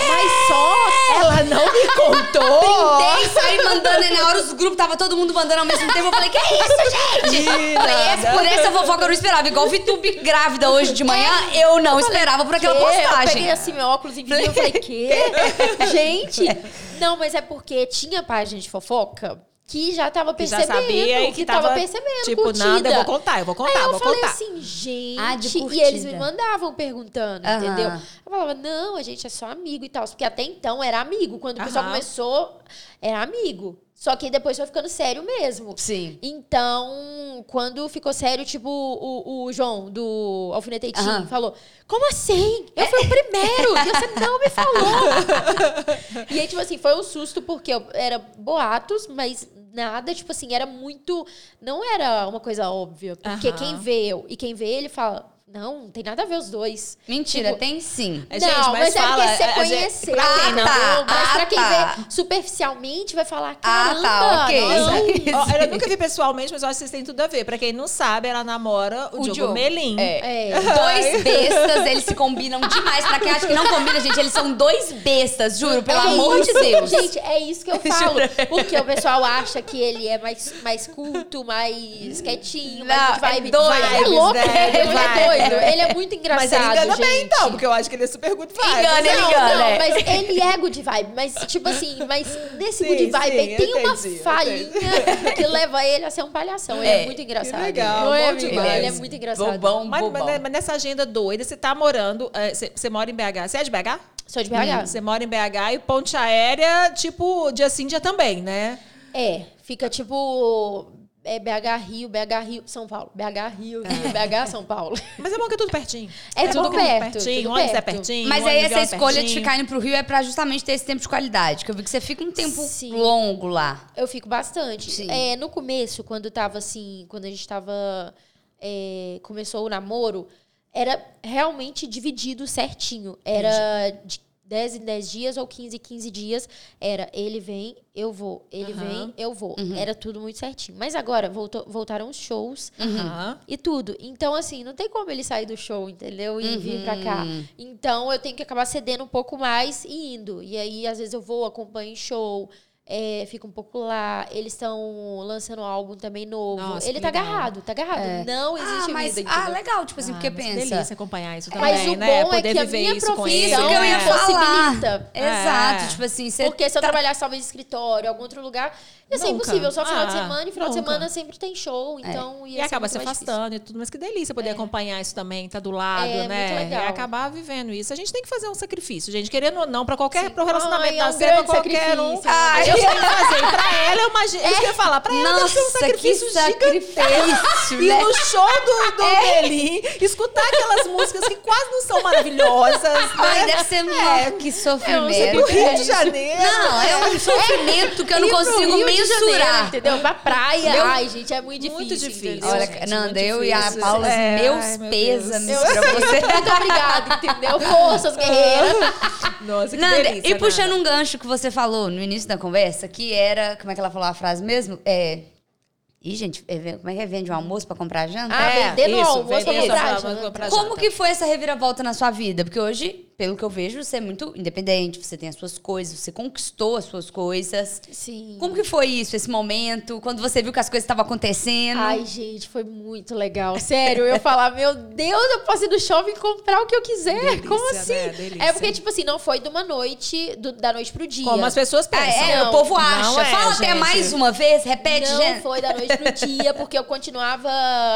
Speaker 2: Mas só ela não me contou. [LAUGHS]
Speaker 1: Printei, saí mandando, e na hora os grupos, tava todo mundo mandando ao mesmo tempo. Eu falei, que é isso, [LAUGHS] gente? Falei, por essa fofoca eu não esperava. Igual VTube grávida hoje de manhã, eu não esperava por aquela
Speaker 3: Quê? Eu
Speaker 1: postagem.
Speaker 3: peguei assim meu óculos e vi eu falei, quê? [LAUGHS] Gente! Não, mas é porque tinha página de fofoca que já tava
Speaker 2: Que já
Speaker 3: percebendo.
Speaker 2: sabia e que tava,
Speaker 3: percebendo,
Speaker 2: tipo,
Speaker 3: curtida.
Speaker 2: nada, eu vou contar, eu vou contar,
Speaker 3: Aí eu
Speaker 2: vou
Speaker 3: falei
Speaker 2: contar.
Speaker 3: assim, gente.
Speaker 1: Ah, de
Speaker 3: e eles me mandavam perguntando, entendeu? Eu falava, não, a gente é só amigo e tal. Porque até então era amigo. Quando o pessoal começou, era amigo. Só que depois foi ficando sério mesmo.
Speaker 1: Sim.
Speaker 3: Então, quando ficou sério, tipo, o, o João, do Alfinetei Team,
Speaker 1: Aham.
Speaker 3: falou: Como assim? Eu fui o primeiro! e você não me falou! [LAUGHS] e aí, tipo assim, foi um susto, porque eu- era boatos, mas nada, tipo assim, era muito. Não era uma coisa óbvia. Porque
Speaker 2: Aham.
Speaker 3: quem vê eu e quem vê ele fala: Não, não tem nada a ver os dois.
Speaker 1: Mentira,
Speaker 3: Tipo,
Speaker 1: tem sim.
Speaker 2: É,
Speaker 3: não,
Speaker 2: gente, mas
Speaker 3: mas,
Speaker 2: fala,
Speaker 3: é porque você
Speaker 2: gente-
Speaker 3: conhecer,
Speaker 2: pra quem
Speaker 3: entendeu?
Speaker 1: não-
Speaker 3: mas
Speaker 1: Ah,
Speaker 3: pra quem
Speaker 1: tá.
Speaker 3: vê superficialmente vai falar,
Speaker 1: Ah,
Speaker 3: caramba,
Speaker 1: tá, ok.
Speaker 3: não. [LAUGHS]
Speaker 2: Ó, eu nunca vi pessoalmente, mas eu acho que vocês têm tudo a ver. Pra quem não sabe, ela namora o,
Speaker 1: O
Speaker 2: Diogo,
Speaker 1: Diogo.
Speaker 2: Melim.
Speaker 1: É.
Speaker 3: É.
Speaker 1: Dois [LAUGHS] bestas, eles se combinam demais. Pra quem acha que não combina, gente, eles são dois bestas, juro, pelo
Speaker 3: É
Speaker 1: amor de
Speaker 3: isso.
Speaker 1: Deus.
Speaker 3: Gente, é isso que eu [LAUGHS] falo. Porque o pessoal acha que ele é mais, mais culto, mais quietinho,
Speaker 1: Não,
Speaker 3: mais
Speaker 1: é
Speaker 3: vibe. Vai, é
Speaker 2: vibes,
Speaker 3: louco,
Speaker 2: né?
Speaker 3: é, ele é
Speaker 2: Vibes,
Speaker 3: Ele é muito engraçado,
Speaker 2: Mas ele engana
Speaker 3: gente.
Speaker 2: bem, então, porque eu acho que ele é super good vibe.
Speaker 1: Engana, ele
Speaker 3: não,
Speaker 1: engana,
Speaker 3: não,
Speaker 1: é.
Speaker 3: mas ele é good vibe. Mas, tipo assim, mas nesse
Speaker 2: Sim,
Speaker 3: good vibe
Speaker 2: sim,
Speaker 3: aí tem uma
Speaker 2: entendi,
Speaker 3: falhinha que leva ele a ser um palhação. Ele é,
Speaker 1: É,
Speaker 3: muito engraçado.
Speaker 2: legal,
Speaker 3: Não é,
Speaker 2: bom demais.
Speaker 3: Ele é muito engraçado.
Speaker 1: Bobão,
Speaker 2: Mas,
Speaker 1: bobão.
Speaker 2: mas- mas nessa agenda doida, você tá morando. é, Você, você mora em BH? Você é de BH?
Speaker 3: Sou de BH.
Speaker 2: Você mora em BH e ponte aérea, tipo, dia sim, dia também, né?
Speaker 3: É, fica tipo é BH Rio, BH Rio, São Paulo. BH Rio, Rio, BH São Paulo. [LAUGHS]
Speaker 2: Mas é bom que é tudo pertinho.
Speaker 3: É tudo
Speaker 2: tudo
Speaker 3: perto,
Speaker 2: pertinho,
Speaker 3: tudo
Speaker 2: é
Speaker 3: perto.
Speaker 2: pertinho.
Speaker 1: Mas aí
Speaker 2: avião é
Speaker 1: essa escolha de
Speaker 2: pertinho.
Speaker 1: ficar indo pro Rio é pra justamente ter esse tempo de qualidade. Que eu vi que você fica um tempo
Speaker 3: Sim.
Speaker 1: longo lá.
Speaker 3: Eu fico bastante.
Speaker 1: Sim.
Speaker 3: É, no começo, quando tava assim, quando a gente tava. é, começou o namoro, era realmente dividido certinho. Era de 10 em 10 dias ou 15 em 15 dias. Era ele vem, eu vou. Ele
Speaker 2: Aham.
Speaker 3: vem, eu vou.
Speaker 1: Uhum.
Speaker 3: Era tudo muito certinho. Mas agora voltou- voltaram os shows.
Speaker 2: Aham.
Speaker 3: E tudo. Então, assim, não tem como ele sair do show, entendeu? E vir pra cá.
Speaker 1: Uhum.
Speaker 3: Então, eu tenho que acabar cedendo um pouco mais e indo. E aí, às vezes, eu vou, acompanho show, é, fico um pouco lá. Eles estão lançando um álbum também novo.
Speaker 2: Nossa,
Speaker 3: ele tá
Speaker 2: legal.
Speaker 3: agarrado, tá agarrado. Não existe
Speaker 1: ah, mas,
Speaker 3: vida,
Speaker 1: ah, legal, tipo assim,
Speaker 2: Ah,
Speaker 1: porque pensa.
Speaker 2: delícia acompanhar isso também,
Speaker 3: Mas o
Speaker 2: né?
Speaker 3: bom é
Speaker 2: Poder
Speaker 3: que a
Speaker 2: viver
Speaker 3: minha
Speaker 2: isso com
Speaker 3: profissão.
Speaker 1: Isso que eu ia
Speaker 3: é. possibilita.
Speaker 1: Exato,
Speaker 2: É.
Speaker 1: tipo assim, você
Speaker 3: Porque se eu
Speaker 1: tá-
Speaker 3: trabalhasse talvez em escritório, algum outro lugar, ia ser
Speaker 2: Nunca.
Speaker 3: impossível. Só final de
Speaker 2: Ah,
Speaker 3: semana, e final de
Speaker 2: nunca.
Speaker 3: semana sempre tem show. Então,
Speaker 2: E
Speaker 3: ia ser
Speaker 2: acaba
Speaker 3: muito
Speaker 2: se afastando e tudo, mas que delícia poder acompanhar isso também, tá do lado,
Speaker 3: É,
Speaker 2: né?
Speaker 3: muito legal.
Speaker 2: E acabar vivendo isso. A gente tem que fazer um sacrifício, gente. Querendo ou não, pra qualquer pro relacionamento
Speaker 3: Ai, é um
Speaker 2: pra
Speaker 3: grande
Speaker 2: qualquer um.
Speaker 3: Né?
Speaker 2: eu que fazer. E pra ela, eu imagino. Isso que eu ia falar. Pra ela deve ser um
Speaker 1: Nossa,
Speaker 2: sacrifício
Speaker 1: sacrifício,
Speaker 2: E
Speaker 1: né?
Speaker 2: no show do, do Melim, escutar aquelas músicas que quase não são maravilhosas.
Speaker 1: Ai,
Speaker 2: né?
Speaker 1: deve ser
Speaker 2: É,
Speaker 1: que
Speaker 3: É
Speaker 1: sofrimento.
Speaker 2: No Rio de Janeiro.
Speaker 1: Não, é um sofrimento que eu não consigo
Speaker 3: Rio de Janeiro,
Speaker 1: mensurar.
Speaker 3: entendeu? Pra praia.
Speaker 1: Meu-
Speaker 3: Ai, gente, é muito difícil.
Speaker 2: Muito difícil.
Speaker 3: entendeu?
Speaker 1: Olha,
Speaker 2: gente,
Speaker 1: Nanda, eu e a. Paula,
Speaker 2: É,
Speaker 1: meus
Speaker 2: ai, meu
Speaker 1: pêsames
Speaker 2: Deus.
Speaker 1: pra você.
Speaker 3: Muito obrigada, entendeu? Forças, guerreira. [LAUGHS]
Speaker 2: Nossa, que
Speaker 1: Nanda,
Speaker 2: delícia.
Speaker 1: e puxando um gancho que você falou no início da conversa, que era. Como é que ela falou a frase mesmo? É. Ih, gente, é, como é que é? Vende um almoço pra comprar janta?
Speaker 3: Ah, vender no
Speaker 2: isso,
Speaker 3: almoço pra
Speaker 2: vender
Speaker 3: comprar janta.
Speaker 1: Como que foi essa reviravolta na sua vida? Porque hoje, pelo que eu vejo, você é muito independente, você tem as suas coisas, você conquistou as suas coisas.
Speaker 3: Sim.
Speaker 1: Como que foi isso, esse momento? Quando você viu que as coisas estavam acontecendo?
Speaker 3: Ai, gente, foi muito legal. Sério, eu falar, meu Deus, eu posso ir no shopping e comprar o que eu quiser.
Speaker 2: Delícia,
Speaker 3: Como
Speaker 2: né?
Speaker 3: assim?
Speaker 2: Delícia.
Speaker 3: É porque, tipo assim, não foi de uma noite, do- da noite pro dia.
Speaker 2: Como as pessoas
Speaker 1: Ah,
Speaker 2: pensam.
Speaker 1: é,
Speaker 3: Não,
Speaker 1: o povo
Speaker 2: não
Speaker 1: acha.
Speaker 2: é,
Speaker 1: Fala até mais uma vez, repete,
Speaker 3: não
Speaker 1: gente.
Speaker 3: foi da noite pro dia, porque eu continuava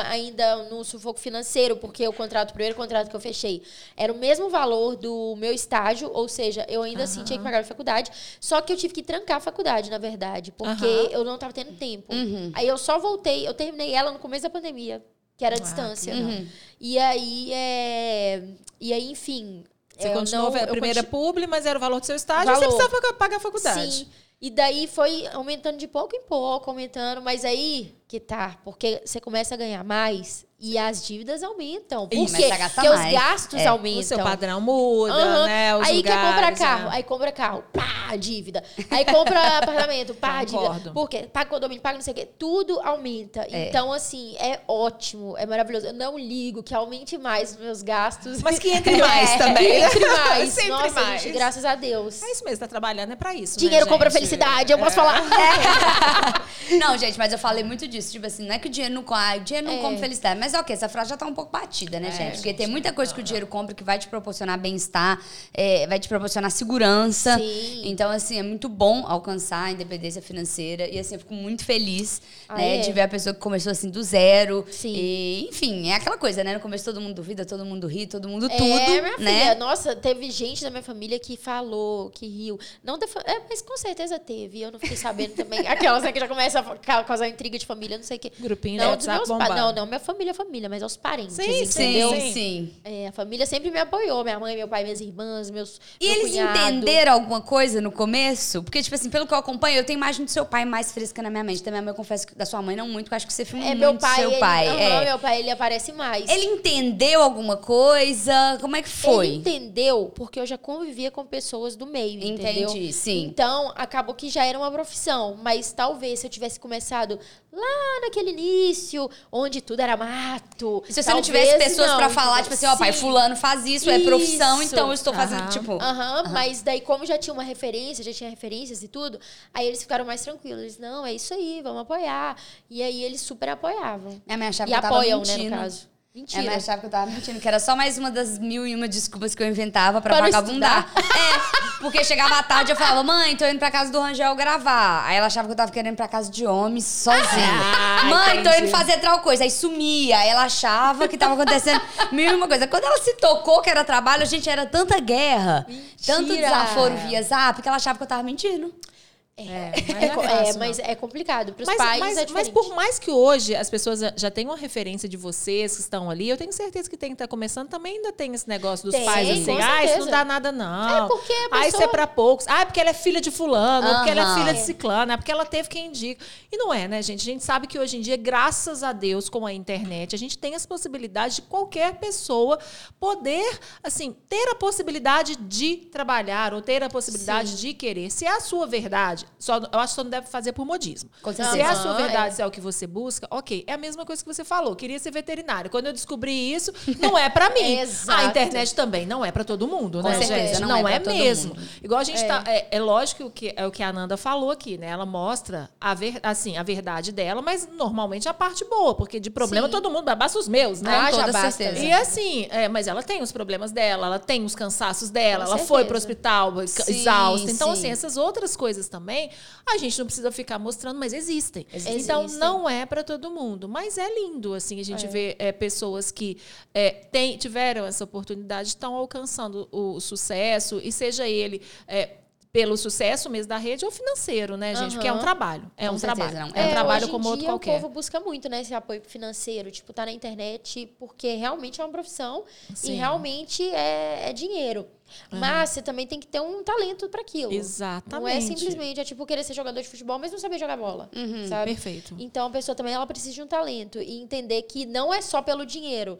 Speaker 3: ainda no sufoco financeiro, porque o contrato, o primeiro contrato que eu fechei, era o mesmo valor do meu estágio, ou seja, eu ainda assim tinha que pagar a faculdade, só que eu tive que trancar a faculdade, na verdade, porque
Speaker 2: Aham.
Speaker 3: eu não tava tendo tempo.
Speaker 1: Uhum.
Speaker 3: Aí eu só voltei, eu terminei ela no começo da pandemia, que era a
Speaker 2: Ah,
Speaker 3: distância.
Speaker 1: Uhum.
Speaker 3: E aí, é... e aí, enfim.
Speaker 2: Você
Speaker 3: eu
Speaker 2: continuou
Speaker 3: não,
Speaker 2: a primeira
Speaker 3: continu-
Speaker 2: publi, mas era o valor do seu estágio,
Speaker 3: Valor.
Speaker 2: você precisava pagar a faculdade.
Speaker 3: Sim. E daí foi aumentando de pouco em pouco, aumentando, mas aí que tá, porque você começa a ganhar mais e as dívidas aumentam. Por quê? Porque
Speaker 1: mais.
Speaker 3: os gastos
Speaker 1: É.
Speaker 3: aumentam.
Speaker 2: O seu padrão muda,
Speaker 3: Aham.
Speaker 2: né? Os
Speaker 3: aí quer comprar
Speaker 2: lugares,
Speaker 3: carro,
Speaker 2: né?
Speaker 3: aí compra carro, pá, dívida. Aí compra [LAUGHS] apartamento, pá, dívida.
Speaker 2: Concordo.
Speaker 3: Por quê? Paga condomínio, paga não sei o quê. Tudo aumenta.
Speaker 1: É.
Speaker 3: Então, assim, é ótimo, é maravilhoso. Eu não ligo que aumente mais os meus gastos.
Speaker 2: Mas que entre [LAUGHS] mais
Speaker 3: É,
Speaker 2: também,
Speaker 3: que
Speaker 2: né?
Speaker 3: entre [LAUGHS] mais.
Speaker 2: Sempre
Speaker 3: Nossa,
Speaker 2: mais.
Speaker 3: gente, graças a Deus.
Speaker 2: É isso mesmo, tá trabalhando é pra isso.
Speaker 3: Dinheiro
Speaker 2: né,
Speaker 3: compra felicidade, eu posso
Speaker 2: É.
Speaker 3: falar.
Speaker 1: Não, gente, mas eu falei muito disso. Tipo assim, não é que o dinheiro não compra, ah, o dinheiro não
Speaker 3: É.
Speaker 1: compra felicidade. Mas ok, essa frase já tá um pouco batida, né,
Speaker 2: É,
Speaker 1: gente? Porque
Speaker 2: gente,
Speaker 1: tem muita coisa que o dinheiro compra que vai te proporcionar bem-estar, é, vai te proporcionar segurança.
Speaker 3: Sim.
Speaker 1: Então, assim, é muito bom alcançar a independência financeira. E assim, eu fico muito feliz,
Speaker 3: Ah,
Speaker 1: né,
Speaker 3: é?
Speaker 1: de ver a pessoa que começou assim do zero.
Speaker 3: Sim.
Speaker 1: E, enfim, é aquela coisa, né? No começo todo mundo duvida, todo mundo ri, todo mundo
Speaker 3: É,
Speaker 1: tudo.
Speaker 3: minha
Speaker 1: né?
Speaker 3: filha, nossa, teve gente da minha família que falou, que riu. Não é, mas com certeza teve. Eu não fiquei sabendo também. [LAUGHS] Aquelas né, que já começa a ca- causar intriga de família, não sei o quê.
Speaker 2: Grupinho
Speaker 3: não,
Speaker 2: de
Speaker 3: dos
Speaker 2: WhatsApp
Speaker 3: meus pa-. Não, não, minha família é família, mas aos parentes,
Speaker 2: Sim,
Speaker 3: entendeu?
Speaker 1: Sim,
Speaker 2: Sim.
Speaker 3: É, a família sempre me apoiou. Minha mãe, meu pai, minhas irmãs, meus.
Speaker 1: E
Speaker 3: meu
Speaker 1: eles
Speaker 3: cunhado.
Speaker 1: entenderam alguma coisa no começo? Porque, tipo assim, pelo que eu acompanho, eu tenho imagem do seu pai mais fresca na minha mente. Da minha mãe, eu confesso que da sua mãe não muito, porque eu acho que você filma
Speaker 3: É,
Speaker 1: muito
Speaker 3: meu pai.
Speaker 1: seu
Speaker 3: ele,
Speaker 1: pai.
Speaker 3: Aham,
Speaker 1: é.
Speaker 3: meu pai, ele aparece mais.
Speaker 1: Ele entendeu alguma coisa? Como é que foi?
Speaker 3: Ele entendeu porque eu já convivia com pessoas do meio, entendeu?
Speaker 1: Entendi, sim.
Speaker 3: Então, acabou que já era uma profissão. Mas talvez se eu tivesse começado lá naquele início, onde tudo era mato.
Speaker 1: Se você não tivesse pessoas pra falar, tipo assim, ó, pai,
Speaker 3: Sim.
Speaker 1: fulano faz isso, é profissão,
Speaker 3: Isso.
Speaker 1: então eu estou fazendo,
Speaker 2: Aham.
Speaker 1: tipo...
Speaker 3: Aham, mas daí, como já tinha uma referência, já tinha referências e tudo, aí eles ficaram mais tranquilos. Eles, não, é isso aí, vamos apoiar. E aí eles super apoiavam.
Speaker 1: Minha mãe achava
Speaker 3: E apoiam, né, no caso. Mentira.
Speaker 1: Ela achava que eu tava mentindo, que era só mais uma das mil e uma desculpas que eu inventava pra,
Speaker 3: não
Speaker 1: vagabundar. É, porque chegava à tarde eu falava, mãe, tô indo pra casa do Rangel gravar. Aí ela achava que eu tava querendo ir pra casa de homens sozinha. [LAUGHS]
Speaker 2: Ah,
Speaker 1: mãe, tô
Speaker 2: entendi.
Speaker 1: indo fazer tal coisa. Aí sumia. Aí ela achava que tava acontecendo [LAUGHS] mil e uma coisa. Quando ela se tocou que era trabalho, a gente era tanta guerra, tanto
Speaker 3: Mentira.
Speaker 1: desaforo via zap, que ela achava que eu tava mentindo.
Speaker 2: É,
Speaker 3: É, co-
Speaker 2: não
Speaker 3: é,
Speaker 2: fácil, não.
Speaker 3: mas é complicado. Pros
Speaker 2: Mas,
Speaker 3: pais
Speaker 2: mas,
Speaker 3: é
Speaker 2: mas por mais que hoje as pessoas já tenham uma referência de vocês que estão ali, eu tenho certeza que tem que estar começando também ainda tem esse negócio dos
Speaker 3: Tem,
Speaker 2: pais assim, ah, isso não dá nada não.
Speaker 3: É porque a
Speaker 2: Ah, isso é
Speaker 3: pessoa-
Speaker 2: pra poucos. Ah, é porque ela é filha de fulano, porque ela é filha de ciclano, é porque ela teve quem indica. E não é, né, gente? A gente sabe que hoje em dia, graças a Deus, com a internet, a gente tem as possibilidades de qualquer pessoa poder, assim, ter a possibilidade de trabalhar ou ter a possibilidade de querer. Se é a sua verdade, só, eu acho que só não deve fazer por modismo. Se é a sua verdade,
Speaker 3: é.
Speaker 2: se é o que você busca, ok. É a mesma coisa que você falou. Queria ser veterinária. Quando eu descobri isso, não é pra [LAUGHS] mim. A internet também não é pra todo mundo,
Speaker 1: Com
Speaker 2: né,
Speaker 1: certeza,
Speaker 2: gente?
Speaker 1: não
Speaker 2: Não,
Speaker 1: é
Speaker 2: é, mesmo.
Speaker 1: mundo.
Speaker 2: Igual a gente
Speaker 3: É.
Speaker 2: tá. É, é lógico que o que é o que a Ananda falou aqui, né? Ela mostra a, ver, assim, a verdade dela, mas normalmente a parte boa, porque de problema
Speaker 3: Sim.
Speaker 2: todo mundo, basta os meus, né?
Speaker 3: Ah,
Speaker 1: Com
Speaker 3: já basta.
Speaker 1: certeza.
Speaker 2: E assim, é, mas ela tem os problemas dela, ela tem os cansaços dela,
Speaker 3: Com
Speaker 2: ela
Speaker 3: certeza.
Speaker 2: foi pro hospital
Speaker 1: Sim,
Speaker 2: exausta. Então,
Speaker 1: sim.
Speaker 2: assim, essas outras coisas também, a gente não precisa ficar mostrando, mas existem.
Speaker 3: Existem.
Speaker 2: Então, não é para todo mundo. Mas é lindo, assim, a gente vê é, pessoas que é, tem- tiveram essa oportunidade, estão alcançando o, sucesso, e seja ele. é, pelo sucesso mesmo da rede ou financeiro, né, gente? Porque é um trabalho. É
Speaker 1: Com
Speaker 2: um
Speaker 1: certeza,
Speaker 2: trabalho.
Speaker 1: não.
Speaker 2: É um
Speaker 1: É,
Speaker 2: trabalho como outro qualquer.
Speaker 3: O povo busca muito, né, esse apoio financeiro, tipo, tá na internet, porque realmente é uma profissão
Speaker 2: Sim.
Speaker 3: e realmente é, é dinheiro. Mas você também tem que ter um talento para aquilo.
Speaker 2: Exatamente.
Speaker 3: Não é simplesmente, é tipo querer ser jogador de futebol, mas não saber jogar bola,
Speaker 1: Uhum.
Speaker 3: sabe?
Speaker 2: Perfeito.
Speaker 3: Então a pessoa também ela precisa de um talento e entender que não é só pelo dinheiro.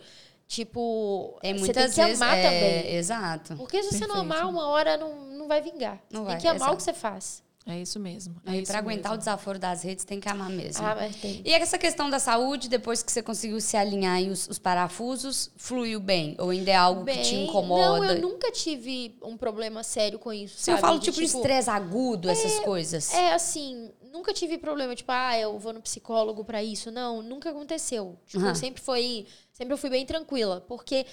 Speaker 3: Tipo,
Speaker 1: Tem
Speaker 3: você tem que
Speaker 1: vezes.
Speaker 3: amar
Speaker 1: é,
Speaker 3: também.
Speaker 1: Exato.
Speaker 3: Porque se você não
Speaker 2: Perfeito.
Speaker 3: amar, uma hora não, não vai vingar.
Speaker 1: Não
Speaker 3: tem
Speaker 1: vai,
Speaker 3: que amar
Speaker 1: exato.
Speaker 3: o que você faz.
Speaker 2: É isso mesmo. É isso
Speaker 1: pra aguentar o desaforo das redes, tem que amar mesmo.
Speaker 3: Ah, mas tem.
Speaker 1: E essa questão da saúde, depois que você conseguiu se alinhar aí os, os parafusos, fluiu bem? Ou ainda é algo que te
Speaker 3: Bem,
Speaker 1: incomoda?
Speaker 3: Não, eu nunca tive um problema sério com isso.
Speaker 1: Eu
Speaker 3: sabe?
Speaker 1: falo
Speaker 3: De,
Speaker 1: tipo de estresse agudo, essas coisas.
Speaker 3: É assim, nunca tive problema, tipo, ah, eu vou no psicólogo pra isso. Não, nunca aconteceu. Tipo,
Speaker 1: Aham.
Speaker 3: sempre foi. Sempre eu fui bem tranquila. Porque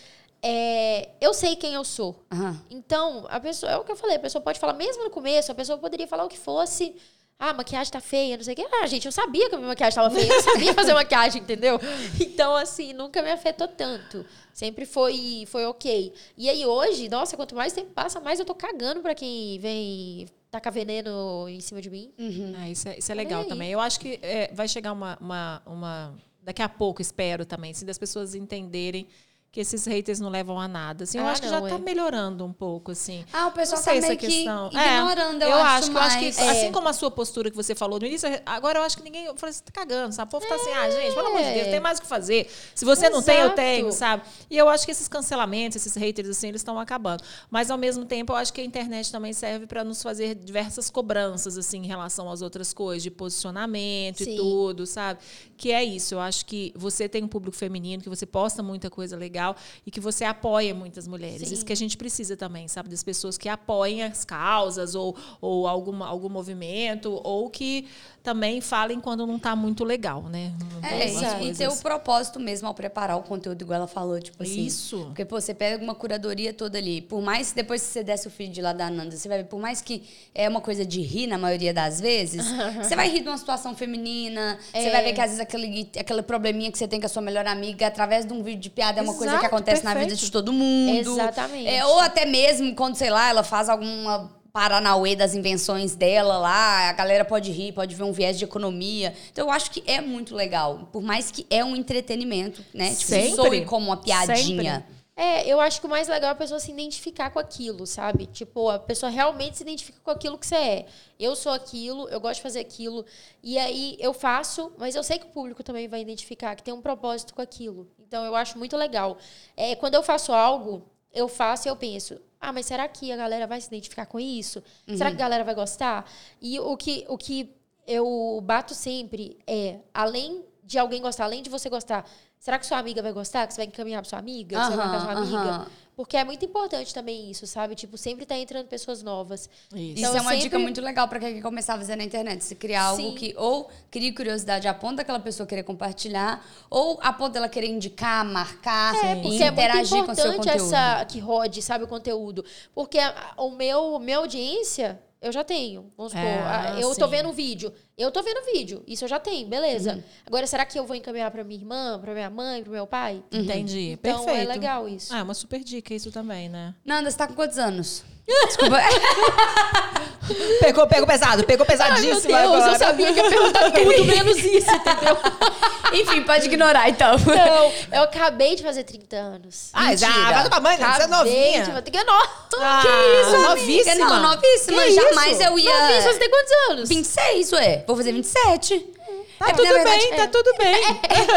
Speaker 3: é, eu sei quem eu sou.
Speaker 1: Aham.
Speaker 3: Então, a pessoa, é o que eu falei, a pessoa pode falar, mesmo no começo, a pessoa poderia falar o que fosse. Ah, a maquiagem tá feia, não sei o quê. Ah, gente, eu sabia que a minha maquiagem tava feia, eu sabia [LAUGHS] fazer maquiagem, entendeu? Então, assim, nunca me afetou tanto. Sempre foi, foi ok. E aí, hoje, nossa, quanto mais tempo passa, mais eu tô cagando pra quem vem tacar veneno em cima de mim.
Speaker 2: Ah, isso, é, isso é legal
Speaker 3: aí.
Speaker 2: também. Eu acho que é, vai chegar uma, uma, uma- Daqui a pouco, espero também, assim, das pessoas entenderem que esses haters não levam a nada. Assim, eu
Speaker 3: Ah,
Speaker 2: acho que
Speaker 3: não,
Speaker 2: já tá
Speaker 3: é.
Speaker 2: melhorando um pouco, assim.
Speaker 1: Ah, o pessoal
Speaker 2: Não sei
Speaker 1: tá
Speaker 2: essa
Speaker 1: meio que
Speaker 2: questão.
Speaker 1: ignorando,
Speaker 2: É,
Speaker 1: eu, acho,
Speaker 2: que, eu acho que,
Speaker 1: mais.
Speaker 2: assim
Speaker 3: É.
Speaker 2: como a sua postura que você falou no início, agora eu acho que ninguém. Eu falei, você tá cagando, sabe? O povo tá assim, ah, gente, pelo amor de Deus, tem mais o que fazer. Se você não tem, eu
Speaker 3: Exato.
Speaker 2: tenho, sabe? E eu acho que esses cancelamentos, esses haters, assim, eles estão acabando. Mas, ao mesmo tempo, eu acho que a internet também serve para nos fazer diversas cobranças, assim, em relação às outras coisas, de posicionamento
Speaker 3: Sim.
Speaker 2: e tudo, sabe? Que é isso. Eu acho que você tem um público feminino, que você posta muita coisa legal e que você apoia muitas mulheres.
Speaker 3: Sim.
Speaker 2: Isso que a gente precisa também, sabe? Das pessoas que apoiem as causas ou, ou alguma, algum movimento ou que também falem quando não tá muito legal, né?
Speaker 1: É, e- e, ter o propósito mesmo ao preparar o conteúdo, igual ela falou, tipo assim.
Speaker 2: Isso.
Speaker 1: Porque, pô, você pega uma curadoria toda ali. Por mais que depois que você desce o feed lá da Nanda, você vai ver, por mais que é uma coisa de rir na maioria das vezes, [LAUGHS] você vai rir de uma situação feminina, você
Speaker 3: É.
Speaker 1: vai ver que às vezes aquele, aquele probleminha que você tem com a sua melhor amiga, através de um vídeo de piada, é uma coisa que
Speaker 2: Exato,
Speaker 1: acontece na vida
Speaker 2: perfeito.
Speaker 1: de todo mundo.
Speaker 3: Exatamente.
Speaker 1: É, ou até mesmo quando, sei lá, ela faz alguma paranauê das invenções dela lá, a galera pode rir, pode ver um viés de economia. Então eu acho que é muito legal, por mais que é um entretenimento, né? Tipo,
Speaker 2: Sempre.
Speaker 1: soe como uma piadinha.
Speaker 3: É, eu acho que o mais legal é a pessoa se identificar com aquilo, sabe? Tipo, a pessoa realmente se identifica com aquilo que você é. Eu sou aquilo, eu gosto de fazer aquilo. E aí eu faço, mas eu sei que o público também vai identificar, que tem um propósito com aquilo. Então eu acho muito legal. É, quando eu faço algo, eu faço e eu penso, ah, mas será que a galera vai se identificar com isso? Será que a galera vai gostar? E o que, o que eu bato sempre é, além de alguém gostar, além de você gostar, será que sua amiga vai gostar? Que você vai encaminhar pra sua amiga? que você vai marcar sua amiga? Porque é muito importante também isso, sabe? Tipo, sempre tá entrando pessoas novas.
Speaker 2: Isso.
Speaker 1: Isso
Speaker 3: Então,
Speaker 1: é uma
Speaker 3: sempre-
Speaker 1: dica muito legal pra quem quer começar a fazer na internet. Se criar algo
Speaker 3: Sim.
Speaker 1: que ou crie curiosidade a ponto daquela pessoa querer compartilhar, ou a ponto dela querer indicar, marcar,
Speaker 3: É, porque é muito
Speaker 1: interagir com o seu
Speaker 3: importante
Speaker 1: conteúdo.
Speaker 3: essa que rode, sabe, o conteúdo. Porque a- o meu, minha audiência, eu já tenho. Vamos supor,
Speaker 2: É,
Speaker 3: eu tô
Speaker 2: sim.
Speaker 3: vendo um vídeo. Eu tô vendo vídeo. Isso eu já tenho, beleza.
Speaker 1: Uhum.
Speaker 3: Agora, será que eu vou encaminhar pra minha irmã, pra minha mãe, pro meu pai?
Speaker 2: Entendi.
Speaker 3: Então
Speaker 2: Perfeito.
Speaker 3: é legal isso.
Speaker 2: Ah, é uma super dica isso também, né?
Speaker 1: Nanda, você tá com quantos anos? [LAUGHS] Desculpa. [LAUGHS]
Speaker 2: Pegou, pegou pesado, pegou
Speaker 3: Ai, meu
Speaker 2: pesadíssimo
Speaker 3: Deus,
Speaker 2: agora.
Speaker 3: eu sabia que ia perguntar tudo menos isso, entendeu? [LAUGHS]
Speaker 1: Enfim, pode ignorar então.
Speaker 3: Não, eu acabei de fazer 30 anos.
Speaker 2: Ah, já, vai tomar banho, você é novinha.
Speaker 3: de. Que no...
Speaker 2: Ah,
Speaker 1: que isso, amiga?
Speaker 2: novíssima.
Speaker 1: Não, novíssima.
Speaker 2: Que
Speaker 1: Jamais
Speaker 2: isso?
Speaker 1: eu ia...
Speaker 3: Novinha, você tem quantos anos?
Speaker 1: 26, ué. Vou fazer 27.
Speaker 2: Tá
Speaker 1: É
Speaker 2: tudo
Speaker 1: verdade,
Speaker 2: bem, tá tudo bem.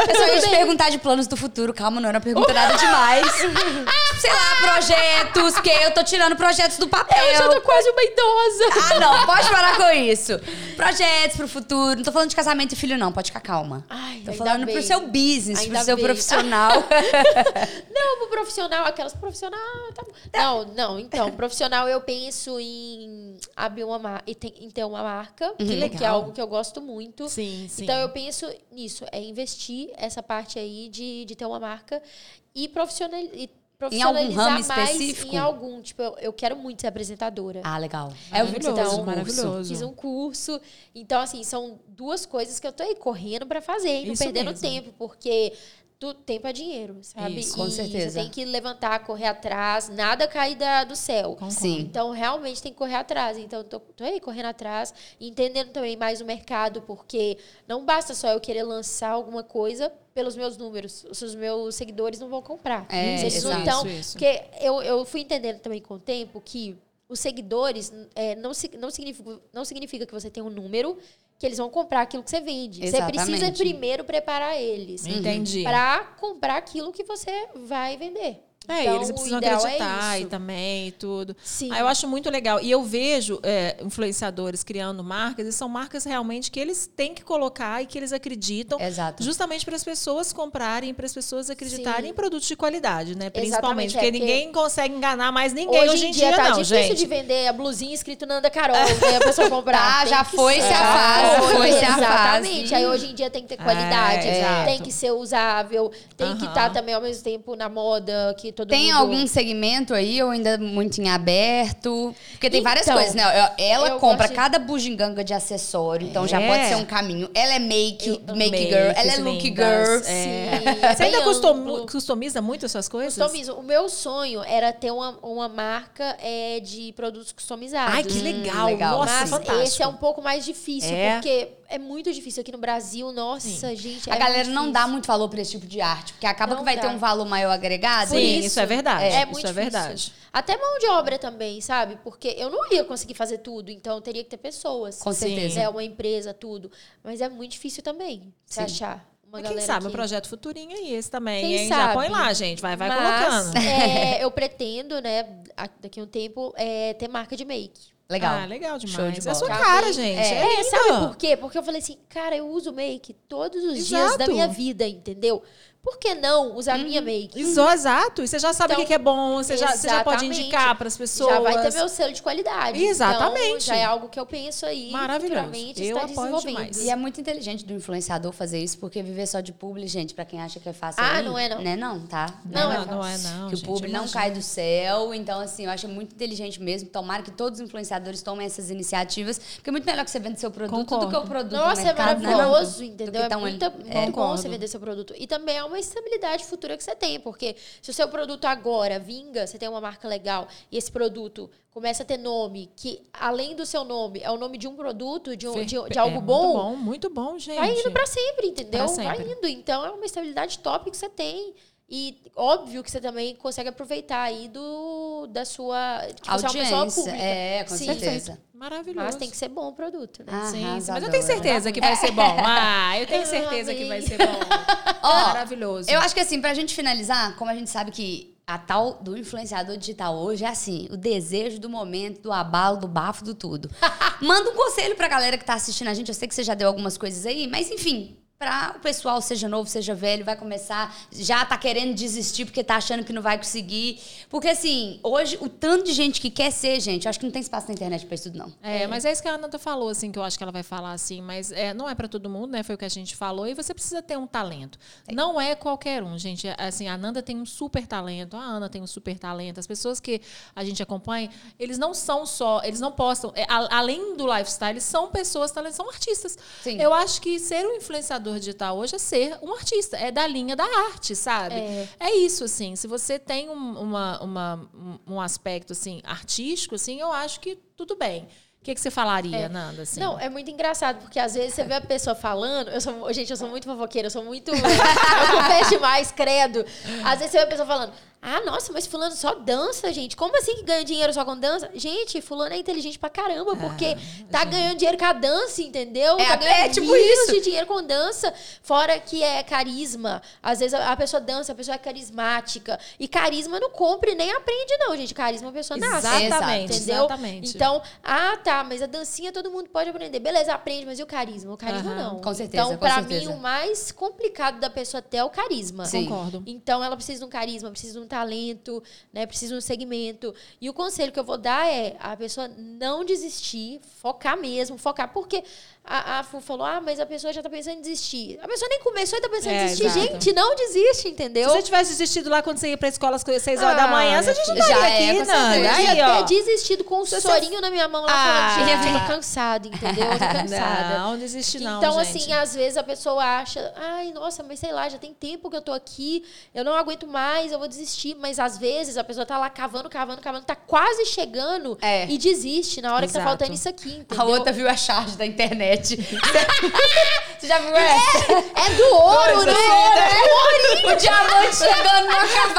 Speaker 1: Eu só ia te perguntar de planos do futuro. Calma, não era uma pergunta nada demais. [LAUGHS] Sei lá, projetos, porque eu tô tirando projetos do papel.
Speaker 3: Eu já tô quase uma idosa.
Speaker 1: Ah, não, pode parar com isso. Projetos pro futuro. Não tô falando de casamento e filho, não. Pode ficar calma.
Speaker 3: Ai,
Speaker 1: tô falando
Speaker 3: bem.
Speaker 1: pro seu business,
Speaker 3: Ainda
Speaker 1: pro seu
Speaker 3: bem.
Speaker 1: profissional. [LAUGHS]
Speaker 3: Não, pro profissional, aquelas profissional. Tá. Não, não, então, profissional eu penso em abrir uma ter uma marca, que, é algo que eu gosto muito.
Speaker 2: Sim, sim.
Speaker 3: Então eu penso nisso, é investir essa parte aí de, de ter uma marca e profissional, e profissionalizar
Speaker 1: ramo
Speaker 3: mais
Speaker 1: específico?
Speaker 3: em algum. Tipo, eu, eu quero muito ser apresentadora.
Speaker 1: ah, legal. É
Speaker 2: Maravilhoso,
Speaker 1: no
Speaker 2: maravilhoso.
Speaker 3: Fiz um curso. Então, assim, são duas coisas que eu tô aí correndo pra fazer e não
Speaker 2: Isso
Speaker 3: perdendo
Speaker 2: mesmo.
Speaker 3: tempo, porque tu, tempo é dinheiro, sabe?
Speaker 2: Isso,
Speaker 1: com
Speaker 3: E
Speaker 1: certeza.
Speaker 3: Você tem que levantar, correr atrás, nada cair da, do céu.
Speaker 1: Sim.
Speaker 3: Então, realmente tem que correr atrás. Então, tô, tô aí correndo atrás, e entendendo também mais o mercado, porque não basta só eu querer lançar alguma coisa pelos meus números. Os meus seguidores não vão comprar.
Speaker 1: É,
Speaker 3: Se
Speaker 1: exato.
Speaker 3: tão-
Speaker 2: Isso, isso.
Speaker 3: Porque eu, eu fui entendendo também com o tempo que os seguidores é, não, não, significa, não significa que você tem um número que eles vão comprar aquilo que você vende. Você precisa
Speaker 1: Exatamente.
Speaker 3: primeiro preparar eles.
Speaker 2: Entendi.
Speaker 3: Pra comprar aquilo que você vai vender.
Speaker 2: É,
Speaker 3: Então,
Speaker 2: eles precisam
Speaker 3: ideal é
Speaker 2: acreditar e
Speaker 3: isso.
Speaker 2: também e tudo.
Speaker 3: Sim.
Speaker 2: Ah, eu acho muito legal. E eu vejo é, influenciadores criando marcas, e são marcas realmente que eles têm que colocar e que eles acreditam.
Speaker 1: Exato.
Speaker 2: Justamente para as pessoas comprarem, para as pessoas acreditarem
Speaker 3: Sim.
Speaker 2: em produtos de qualidade, né? Principalmente. Porque
Speaker 3: é, porque
Speaker 2: ninguém consegue enganar mais ninguém hoje,
Speaker 3: Hoje em dia, tá
Speaker 2: não,
Speaker 3: difícil
Speaker 2: gente.
Speaker 3: de vender a blusinha escrito Nanda Carol, né? A pessoa comprar. [LAUGHS]
Speaker 1: Tá,
Speaker 3: Tem
Speaker 1: já
Speaker 3: que
Speaker 1: foi-se
Speaker 3: ser-
Speaker 1: a fase, foi-se a
Speaker 3: Exatamente. Aí hoje em dia tem que ter qualidade,
Speaker 2: É, exato.
Speaker 3: tem que ser usável, tem que
Speaker 2: Aham.
Speaker 3: estar também ao mesmo tempo na moda, que todo
Speaker 1: Tem
Speaker 3: mundo...
Speaker 1: algum segmento aí ou ainda muito em aberto? Porque tem várias
Speaker 3: Então,
Speaker 1: coisas, né? Ela compra
Speaker 3: de-
Speaker 1: cada bugiganga de acessório, então já
Speaker 2: É.
Speaker 1: pode ser um caminho. Ela é make,
Speaker 2: Eu-
Speaker 1: make
Speaker 2: makes
Speaker 1: girl, ela é look
Speaker 2: lindas,
Speaker 1: girl.
Speaker 2: é.
Speaker 3: Sim,
Speaker 2: Você ainda custom- customiza muito as suas coisas?
Speaker 3: Customizo. O meu sonho era ter uma, uma marca é, de produtos customizados.
Speaker 2: Ai, que legal.
Speaker 1: legal.
Speaker 2: Nossa,
Speaker 3: Mas
Speaker 2: fantástico.
Speaker 3: esse é um pouco mais difícil,
Speaker 2: É?
Speaker 3: porque é muito difícil aqui no Brasil. Nossa, gente.
Speaker 1: A
Speaker 3: é
Speaker 1: galera
Speaker 3: muito
Speaker 1: não
Speaker 3: difícil.
Speaker 1: dá muito valor pra esse tipo de arte, porque acaba
Speaker 3: Não
Speaker 1: que vai
Speaker 3: dá.
Speaker 1: ter um valor maior agregado.
Speaker 2: Sim,
Speaker 3: isso,
Speaker 2: isso é verdade.
Speaker 3: É,
Speaker 2: isso
Speaker 3: muito
Speaker 2: é
Speaker 3: difícil.
Speaker 2: verdade.
Speaker 3: Até mão de obra também, sabe? Porque eu não ia conseguir fazer tudo, então teria que ter pessoas.
Speaker 1: Com certeza.
Speaker 3: É uma empresa, tudo. Mas é muito difícil também se
Speaker 1: Sim.
Speaker 3: achar uma
Speaker 2: Mas quem sabe,
Speaker 3: que...
Speaker 2: o projeto Futurinho é esse também,
Speaker 3: Quem
Speaker 2: hein? Já
Speaker 3: sabe?
Speaker 2: põe lá, gente. Vai, vai
Speaker 3: Mas,
Speaker 2: colocando.
Speaker 3: é, [LAUGHS] eu pretendo, né, daqui a um tempo, é, ter marca de make.
Speaker 1: Legal.
Speaker 2: Ah, legal demais.
Speaker 1: Show de
Speaker 2: É
Speaker 1: bola.
Speaker 2: sua
Speaker 3: Já
Speaker 2: cara,
Speaker 3: vi.
Speaker 2: gente.
Speaker 1: É.
Speaker 2: É,
Speaker 3: É, sabe por quê? Porque eu falei assim, cara, eu uso make todos os dias
Speaker 2: Exato.
Speaker 3: da minha vida, entendeu? Por que não usar minha make?
Speaker 2: Isso, exato. E você já sabe o
Speaker 3: Então,
Speaker 2: que que é bom, você já, você já pode indicar para as pessoas.
Speaker 3: Já vai ter meu selo de qualidade.
Speaker 2: Exatamente.
Speaker 3: Então, já é algo que eu penso aí.
Speaker 2: Maravilhoso. Eu
Speaker 3: está
Speaker 2: apoio
Speaker 3: desenvolvendo.
Speaker 2: demais.
Speaker 1: E é muito inteligente do influenciador fazer isso, porque viver só de publi, gente, pra quem acha que é fácil.
Speaker 3: Ah,
Speaker 1: aí,
Speaker 3: não é, não.
Speaker 1: Né, não, tá?
Speaker 3: Não, é
Speaker 2: não, não é não.
Speaker 1: que o
Speaker 2: gente,
Speaker 1: publi não
Speaker 2: imagina.
Speaker 1: cai do céu. Então, assim, eu acho muito inteligente mesmo. Tomara que todos os influenciadores tomem essas iniciativas. Porque é muito melhor que você venda seu produto do
Speaker 2: Concordo.
Speaker 1: que o produto do
Speaker 3: Nossa, é
Speaker 1: mercado, né,
Speaker 3: maravilhoso,
Speaker 1: não?
Speaker 3: entendeu?
Speaker 1: Do
Speaker 3: É
Speaker 1: tão
Speaker 3: muito,
Speaker 1: ali.
Speaker 3: muito
Speaker 1: É.
Speaker 3: bom você vender seu produto. E também é uma estabilidade futura que você tem, porque se o seu produto agora vinga, você tem uma marca legal, e esse produto começa a ter nome, que além do seu nome, é o nome de um produto, de, um- de, de
Speaker 2: É
Speaker 3: algo
Speaker 2: muito
Speaker 3: bom,
Speaker 2: bom, muito bom, gente.
Speaker 3: vai indo pra sempre, entendeu?
Speaker 2: Pra sempre.
Speaker 3: Vai indo. Então é uma estabilidade top que você tem. E óbvio que você também consegue aproveitar aí do, da sua. Que você é uma pessoa
Speaker 1: Audiência.
Speaker 3: pública.
Speaker 1: É, com
Speaker 3: Sim.
Speaker 1: certeza.
Speaker 2: Maravilhoso.
Speaker 3: Mas tem que ser bom o produto, né?
Speaker 1: Ah,
Speaker 2: Sim, sim, mas eu tenho certeza que vai ser bom. [LAUGHS] Ah, eu tenho certeza que vai ser bom.
Speaker 1: Ó,
Speaker 2: Maravilhoso.
Speaker 1: Eu acho que assim, pra gente finalizar, como a gente sabe que a tal do influenciador digital hoje é assim, o desejo do momento, do abalo, do bafo, do tudo. [LAUGHS] Manda um conselho pra galera que tá assistindo a gente. Eu sei que você já deu algumas coisas aí, mas enfim, Pra o pessoal, seja novo, seja velho, vai começar, já tá querendo desistir porque tá achando que não vai conseguir. Porque, assim, hoje, o tanto de gente que quer ser, gente, eu acho que não tem espaço na internet pra isso tudo, não.
Speaker 2: É, mas é isso que a Ananda falou, assim, que eu acho que ela vai falar assim, mas é, não é para todo mundo, né? Foi o que a gente falou, e você precisa ter um talento. Não é qualquer um, gente. Assim, a Ananda tem um super talento, a Ana tem um super talento. As pessoas que a gente acompanha, eles não são só, eles não postam, é, a- além do lifestyle, são pessoas são artistas.
Speaker 1: Sim.
Speaker 2: Eu acho que ser um influenciador digital hoje é ser um artista, é da linha da arte, sabe? É, isso, assim. Se você tem um, uma, uma- um- aspecto assim artístico, assim, eu acho que tudo bem. O que, que você falaria, Nanda? Assim?
Speaker 3: Não, é muito engraçado, porque às vezes você vê a pessoa falando. Eu sou, gente, eu sou muito fofoqueira, eu sou muito. [LAUGHS] eu confesso demais, credo. Às vezes você vê a pessoa falando. Ah, nossa, mas fulano só dança, gente. Como assim que ganha dinheiro só com dança? Gente, fulano é inteligente pra caramba, porque tá ganhando dinheiro com a dança, entendeu?
Speaker 1: É,
Speaker 3: tá ganhando
Speaker 1: é tipo isso.
Speaker 3: de dinheiro com dança. Fora que é carisma. Às vezes a a pessoa dança, a pessoa é carismática. E carisma não compra e nem aprende, não, gente. Carisma a pessoa nasce.
Speaker 2: Exatamente,
Speaker 3: Entendeu?
Speaker 2: exatamente.
Speaker 3: Então, ah, tá, mas a dancinha todo mundo pode aprender. Beleza, aprende, mas e o carisma? O carisma
Speaker 2: Aham,
Speaker 3: não.
Speaker 1: com certeza,
Speaker 3: Então,
Speaker 1: com
Speaker 3: pra
Speaker 1: certeza.
Speaker 3: mim, o mais complicado da pessoa ter é o carisma.
Speaker 1: Sim.
Speaker 2: Concordo.
Speaker 3: Então, ela precisa de um carisma, precisa de um talento, né? Precisa de um segmento. E o conselho que eu vou dar é a pessoa não desistir, focar mesmo, focar. Porque a, a Fu falou, ah, mas a pessoa já tá pensando em desistir. A pessoa nem começou e tá pensando
Speaker 2: É,
Speaker 3: em desistir.
Speaker 2: exato.
Speaker 3: Gente, não desiste, entendeu?
Speaker 2: Se você tivesse desistido lá quando você ia pra escola às 6 horas da
Speaker 3: Ah,
Speaker 2: manhã, você já estaria
Speaker 1: Já é,
Speaker 2: aqui,
Speaker 1: com
Speaker 2: Nanda.
Speaker 1: certeza.
Speaker 3: Eu
Speaker 2: Aí, ó.
Speaker 3: desistido com um
Speaker 2: você-
Speaker 3: sorinho na minha mão lá
Speaker 2: Ah,
Speaker 3: falando, gente, eu
Speaker 1: é.
Speaker 3: tô [LAUGHS] cansada, entendeu? Eu tô cansada.
Speaker 2: Não, desiste não,
Speaker 3: Então,
Speaker 2: gente.
Speaker 3: assim, às vezes a pessoa acha, ai, nossa, mas sei lá, já tem tempo que eu tô aqui, eu não aguento mais, eu vou desistir. Mas às vezes a pessoa tá lá cavando, cavando, cavando, tá quase chegando
Speaker 1: É.
Speaker 3: e desiste na hora que tá
Speaker 2: Exato.
Speaker 3: faltando isso aqui, entendeu?
Speaker 1: A outra viu a charge da internet. Você já viu essa?
Speaker 3: É do ouro,
Speaker 2: Coisa
Speaker 3: né?
Speaker 2: assim,
Speaker 1: O diamante chegando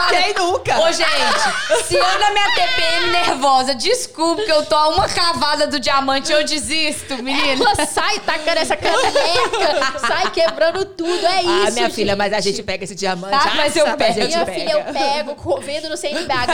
Speaker 2: Quem nunca?
Speaker 1: Ô, gente, se eu na minha TPM nervosa desculpa que eu tô a uma cavada do diamante, eu desisto, menina.
Speaker 3: Ela sai tacando essa caneca, sai quebrando tudo, é isso,
Speaker 2: Ah, minha filha,
Speaker 3: gente.
Speaker 2: mas a gente pega esse diamante.
Speaker 1: Tá, mas eu
Speaker 2: assa,
Speaker 1: pego.
Speaker 2: A gente
Speaker 3: Minha
Speaker 2: pega.
Speaker 3: filha, eu pego, vendo no CNBH,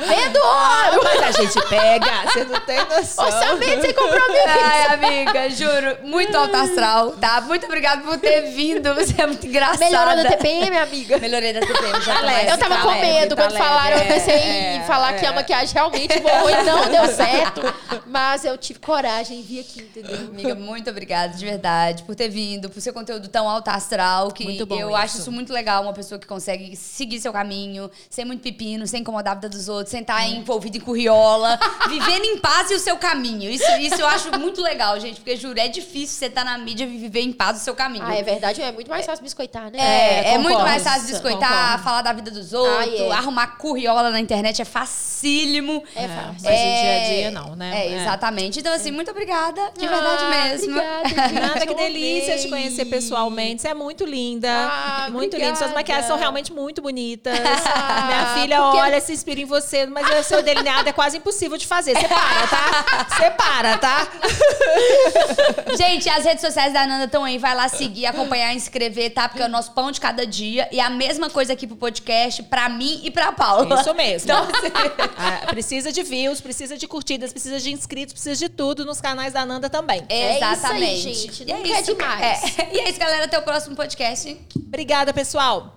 Speaker 3: vendo ouro!
Speaker 2: Mas a gente pega, você não tem noção.
Speaker 3: Orçamento sem compromisso.
Speaker 1: Ai, amiga, juro, muito alto astral, tá? Muito obrigada por ter vindo, você é muito engraçada.
Speaker 3: Melhorou da TPM, amiga.
Speaker 1: Melhorei da TPM, já
Speaker 2: Tá
Speaker 1: mais-
Speaker 3: Eu tava
Speaker 2: tá
Speaker 3: com
Speaker 2: leve,
Speaker 3: medo
Speaker 2: tá
Speaker 3: quando
Speaker 2: leve,
Speaker 3: falaram, eu
Speaker 2: é,
Speaker 3: pensei
Speaker 2: é,
Speaker 3: em falar que a
Speaker 2: é.
Speaker 3: maquiagem realmente boa e não deu certo. Mas eu tive coragem e vim aqui, entendeu?
Speaker 1: Amiga, muito obrigada, de verdade, por ter vindo, por ser conteúdo tão alto astral, que
Speaker 2: Muito bom
Speaker 1: eu
Speaker 2: isso.
Speaker 1: acho isso muito legal, uma pessoa que consegue seguir seu caminho, sem muito pepino, sem incomodar a vida dos outros, sem estar envolvida em curriola, [LAUGHS] vivendo em paz e o seu caminho. Isso, isso eu acho muito legal, gente, porque, juro, é difícil você estar na mídia e viver em paz o seu caminho.
Speaker 3: Ah, é verdade, é muito mais fácil biscoitar, né?
Speaker 1: É, é muito
Speaker 2: concordo.
Speaker 1: mais fácil biscoitar,
Speaker 2: Concordo.
Speaker 1: falar da vida dos outros,
Speaker 3: Ah, é.
Speaker 1: arrumar curriola na internet é facílimo.
Speaker 3: É
Speaker 2: É,
Speaker 3: fácil.
Speaker 2: mas o dia a dia não, né?
Speaker 1: É, exatamente. Então, assim, muito obrigada, de
Speaker 3: Ah,
Speaker 1: verdade mesmo.
Speaker 3: Obrigada, [LAUGHS]
Speaker 2: Nada, que delícia te conhecer pessoalmente. Você é muito linda.
Speaker 3: Ah,
Speaker 2: muito linda. Suas
Speaker 3: obrigada.
Speaker 2: maquiagens são realmente muito bonitas.
Speaker 3: Ah,
Speaker 2: Minha filha
Speaker 3: porque-
Speaker 2: olha, se inspira em você, mas o seu delineado é quase impossível de fazer. Você para, tá? Você para, tá? [LAUGHS]
Speaker 1: Gente, as redes sociais da Nanda estão aí. Vai lá seguir, acompanhar, inscrever, tá? Porque é o nosso pão de cada dia. E a mesma coisa aqui pro podcast, pra mim e pra Paula.
Speaker 2: Isso mesmo.
Speaker 1: Então, assim, [LAUGHS]
Speaker 2: Ah, precisa de views, precisa de curtidas, precisa de inscritos, precisa de tudo nos canais da Nanda também.
Speaker 3: É isso aí,
Speaker 1: Exatamente.
Speaker 3: gente.
Speaker 1: E
Speaker 3: Nunca é demais.
Speaker 1: É. E é isso, galera. Até o próximo podcast.
Speaker 2: Obrigada, pessoal.